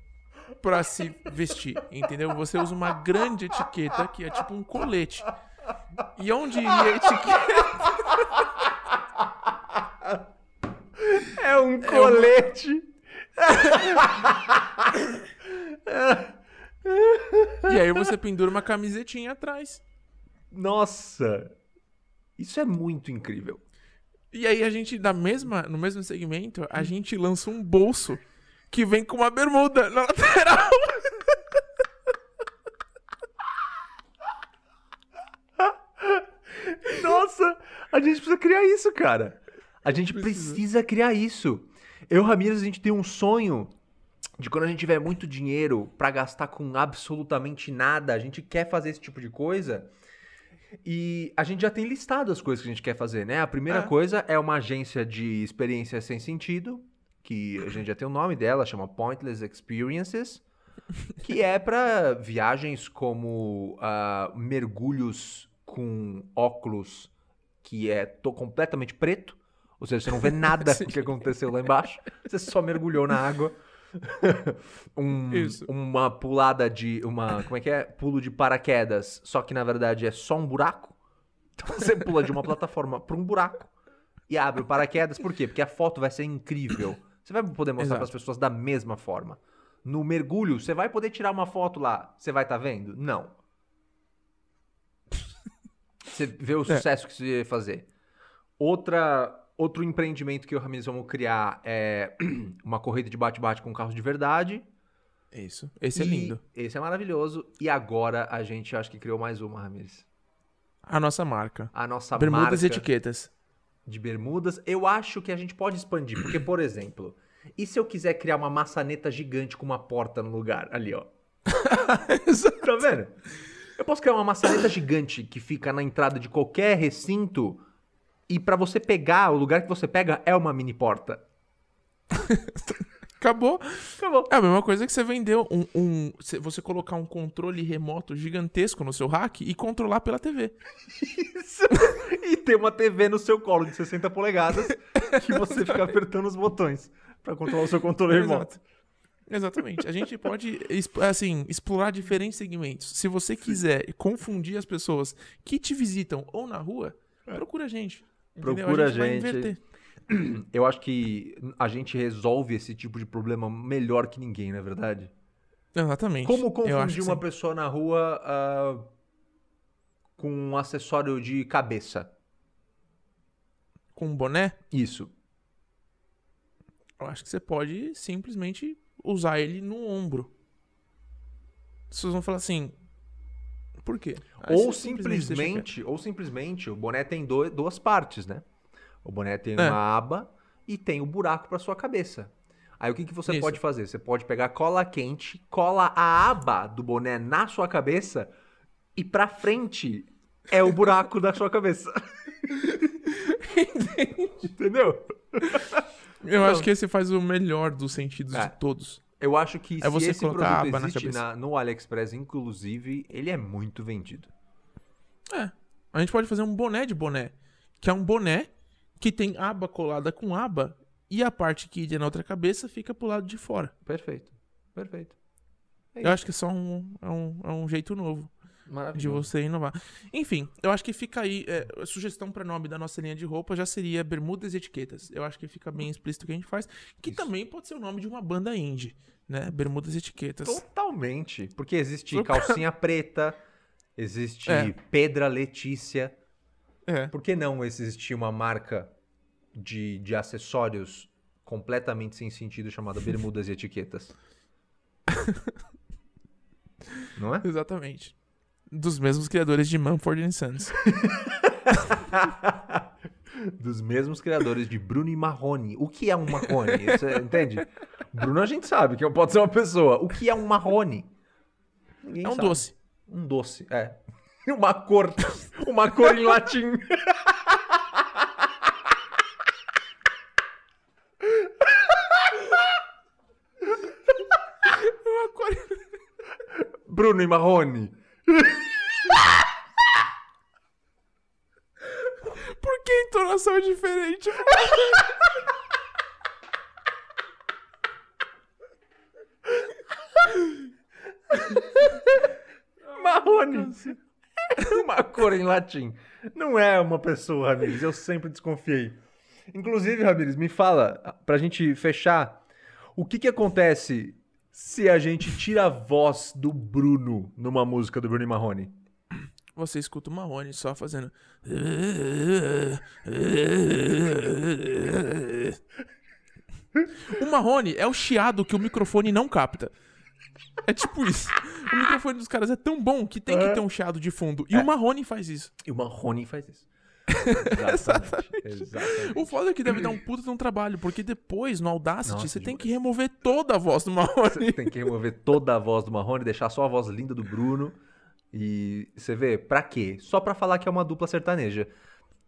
pra se vestir, entendeu? Você usa uma grande etiqueta que é tipo um colete. E onde iria a etiqueta? É um colete. E aí você pendura uma camisetinha atrás. Nossa. Isso é muito incrível. E aí a gente, da mesma, no mesmo segmento, a gente lança um bolso que vem com uma bermuda na lateral. Nossa, a gente precisa criar isso, cara. A gente precisa, criar isso. Eu, Ramires, a gente tem um sonho de quando a gente tiver muito dinheiro pra gastar com absolutamente nada, a gente quer fazer esse tipo de coisa. E a gente já tem listado as coisas que a gente quer fazer, né? A primeira É. coisa é uma agência de experiência sem sentido, que a gente já tem o nome dela, chama Pointless Experiences, que é pra viagens como ah, mergulhos com óculos que é to- completamente preto, ou seja, você não vê nada do que aconteceu lá embaixo, você só mergulhou na água. Um- Isso. Uma pulada de. Uma. Como é que é? Pulo de paraquedas, só que na verdade é só um buraco. Então você pula de uma plataforma para um buraco e abre o paraquedas. Por quê? Porque a foto vai ser incrível. Você vai poder mostrar para as pessoas da mesma forma. No mergulho, você vai poder tirar uma foto lá. Você vai estar vendo? Não. Você vê o sucesso que isso ia fazer. Outra, outro empreendimento que eu e o Ramirez vamos criar é uma corrida de bate-bate com carros de verdade. Isso. Esse é E lindo. Esse é maravilhoso. E agora a gente acho que criou mais uma, Ramirez. A nossa marca. A nossa Bermudas e marca etiquetas. de bermudas. Eu acho que a gente pode expandir. Porque, por exemplo, e se eu quiser criar uma maçaneta gigante com uma porta no lugar? Ali, ó. Tá vendo? Eu posso criar uma maçaneta gigante que fica na entrada de qualquer recinto e pra você pegar, o lugar que você pega é uma mini porta. Acabou. Acabou. É a mesma coisa que você vendeu um, um- Você colocar um controle remoto gigantesco no seu rack e controlar pela TV. Isso. E ter uma TV no seu colo de 60 polegadas que você fica apertando os botões pra controlar o seu controle remoto. Exato. Exatamente. A gente pode, assim, explorar diferentes segmentos. Se você quiser confundir as pessoas que te visitam ou na rua, procura a gente. Entendeu? Procura a gente. inverter. Eu acho que a gente resolve esse tipo de problema melhor que ninguém, não é verdade? Exatamente. Como confundir uma sim. pessoa na rua ah, com um acessório de cabeça? Com um boné, Isso. eu acho que você pode simplesmente usar ele no ombro. As pessoas vão falar assim. Por quê? Aí Ou deixa simplesmente, ou simplesmente, o boné tem duas partes, né? O boné tem É. uma aba e tem o buraco para sua cabeça. Aí o que, que você Isso. pode fazer? Você pode pegar cola quente, cola a aba do boné na sua cabeça e pra frente é o buraco da sua cabeça. Entendeu? Eu acho que esse faz o melhor dos sentidos É. de todos. Eu acho que É se você esse colocar produto aba na existe cabeça. na- no AliExpress, inclusive, ele é muito vendido. É. A gente pode fazer um boné de boné. Que é um boné que tem aba colada com aba e a parte que iria na outra cabeça fica pro lado de fora. Perfeito. Perfeito. É Eu acho que é só um, é um, é um jeito novo de você inovar. Enfim, eu acho que fica aí. é, a sugestão para nome da nossa linha de roupa já seria Bermudas e Etiquetas. Eu acho que fica bem explícito o que a gente faz. Que Isso. também pode ser o nome de uma banda indie, né? Bermudas e Etiquetas. Totalmente. Porque existe calcinha preta, existe É. Pedra Letícia. É. Por que não existir uma marca de, de acessórios completamente sem sentido chamada Bermudas e Etiquetas? não é? Exatamente. Dos mesmos criadores de Mumford Sons. Dos mesmos criadores de Bruno e Marrone. O que é um Marrone? Você entende? Bruno a gente sabe que pode ser uma pessoa. O que é um Marrone? Ninguém É um sabe. doce. Um doce, é. Uma cor. Uma cor em latim. Bruno e Marrone. Por que a entonação é diferente? Marrone. Uma cor em latim. Não é uma pessoa, Ramires. Eu sempre desconfiei. Inclusive, Ramires, me fala, pra gente fechar, o que que acontece se a gente tira a voz do Bruno numa música do Bruno e Marrone? Você escuta o Marrone só fazendo. O Marrone é o chiado que o microfone não capta. É tipo isso. O microfone dos caras é tão bom que tem que ter um chiado de fundo. E o Marrone faz isso. E o Marrone faz isso. Exatamente. Exatamente. O foda é que deve dar um puta de um trabalho, porque depois, no Audacity, Nossa, você tem demais. que remover toda a voz do Marrone. Tem que remover toda a voz do Marrone, deixar só a voz linda do Bruno. E você vê, pra quê? Só pra falar que é uma dupla sertaneja.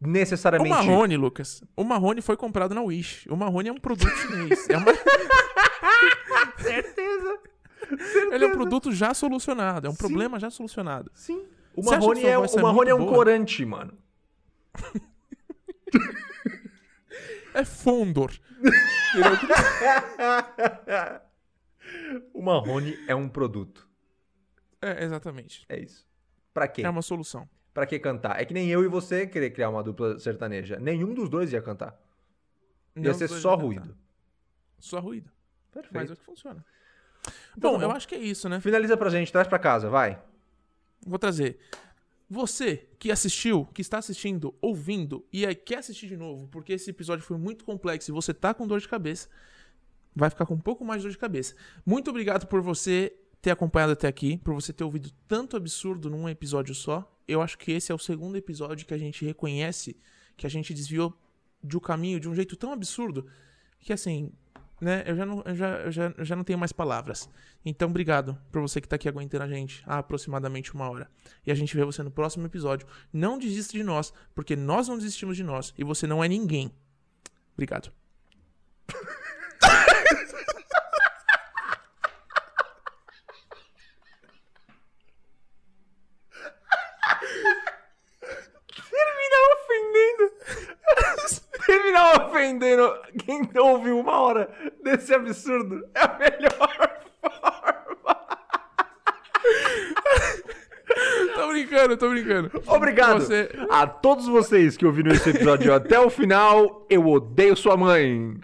O Necessariamente. Marrone, Lucas, o Marrone foi comprado na Wish. O Marrone é um produto chinês. É uma- Certeza. Ele é um produto já solucionado, é um problema já solucionado. Sim. O Você Marrone, é, o é Marrone é um boa? corante, mano. É Fondor. o Marrone é um produto. É, exatamente. É isso. Pra quê? É uma solução. Pra que cantar? É que nem eu e você querer criar uma dupla sertaneja. Nenhum dos dois ia cantar. Ia Não ser só ruído. cantar. Só ruído. Perfeito. Mas é o que funciona. Então bom, eu bom. acho que é isso, né? Finaliza pra gente, traz pra casa, vai. Vou trazer. Você que assistiu, que está assistindo, ouvindo e aí quer assistir de novo, porque esse episódio foi muito complexo e você tá com dor de cabeça, vai ficar com um pouco mais de dor de cabeça. Muito obrigado por você ter acompanhado até aqui, por você ter ouvido tanto absurdo num episódio só. Eu acho que esse é o segundo episódio que a gente reconhece que a gente desviou de um caminho de um jeito tão absurdo que assim, né, eu já não, eu já, eu já, eu já não tenho mais palavras. Então, obrigado por você que tá aqui aguentando a gente há aproximadamente uma hora. E a gente vê você no próximo episódio. Não desista de nós, porque nós não desistimos de nós e você não é ninguém. Obrigado. Ofendendo quem ouviu uma hora desse absurdo é a melhor forma. tô brincando, tô brincando. Obrigado Você- a todos vocês que ouviram esse episódio até o final. Eu odeio sua mãe.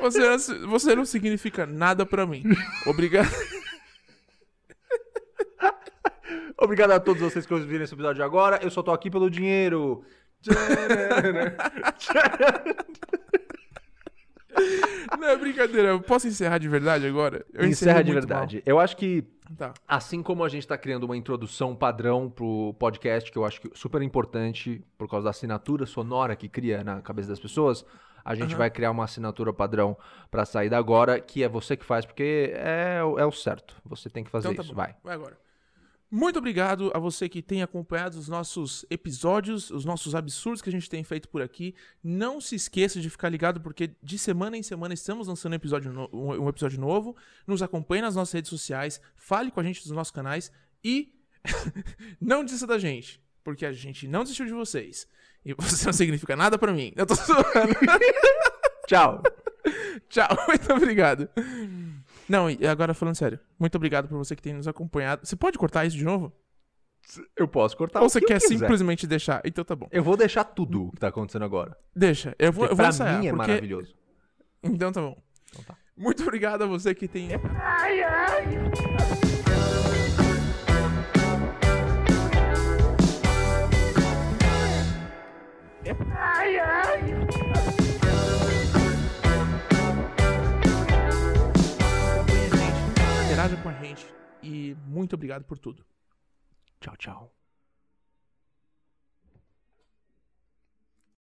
Você, você não significa nada pra mim. Obrigado. Obrigado a todos vocês que ouviram esse episódio agora. Eu só tô aqui pelo dinheiro. Não é brincadeira. Eu posso encerrar de verdade agora? Eu Encerra de verdade. Eu acho que mal. Tá. Assim como a gente está criando uma introdução padrão pro podcast, que eu acho que super importante por causa da assinatura sonora que cria na cabeça das pessoas, a gente Aham. vai criar uma assinatura padrão para sair da agora, que é você que faz, porque é, o- é o certo. Você tem que fazer Então tá isso. bom. Vai. Vai agora. Muito obrigado a você que tem acompanhado os nossos episódios, os nossos absurdos que a gente tem feito por aqui. Não se esqueça de ficar ligado, porque de semana em semana estamos lançando um episódio, no- um episódio novo. Nos acompanhe nas nossas redes sociais, fale com a gente dos nossos canais e não desista da gente, porque a gente não desistiu de vocês. E você não significa nada pra mim. Eu tô zoando. Tchau. Tchau, muito obrigado. Não, e agora falando sério, muito obrigado por você que tem nos acompanhado. Você pode cortar isso de novo? Eu posso cortar Ou você que quer simplesmente deixar? Então tá bom. Eu vou deixar tudo o que tá acontecendo agora. Deixa. Eu vou, Porque eu vou pra ensaiar. mim é porque... maravilhoso. Então tá bom. Então tá. Muito obrigado a você que tem. Acompanhe a gente, com a gente e muito obrigado por tudo. Tchau, tchau.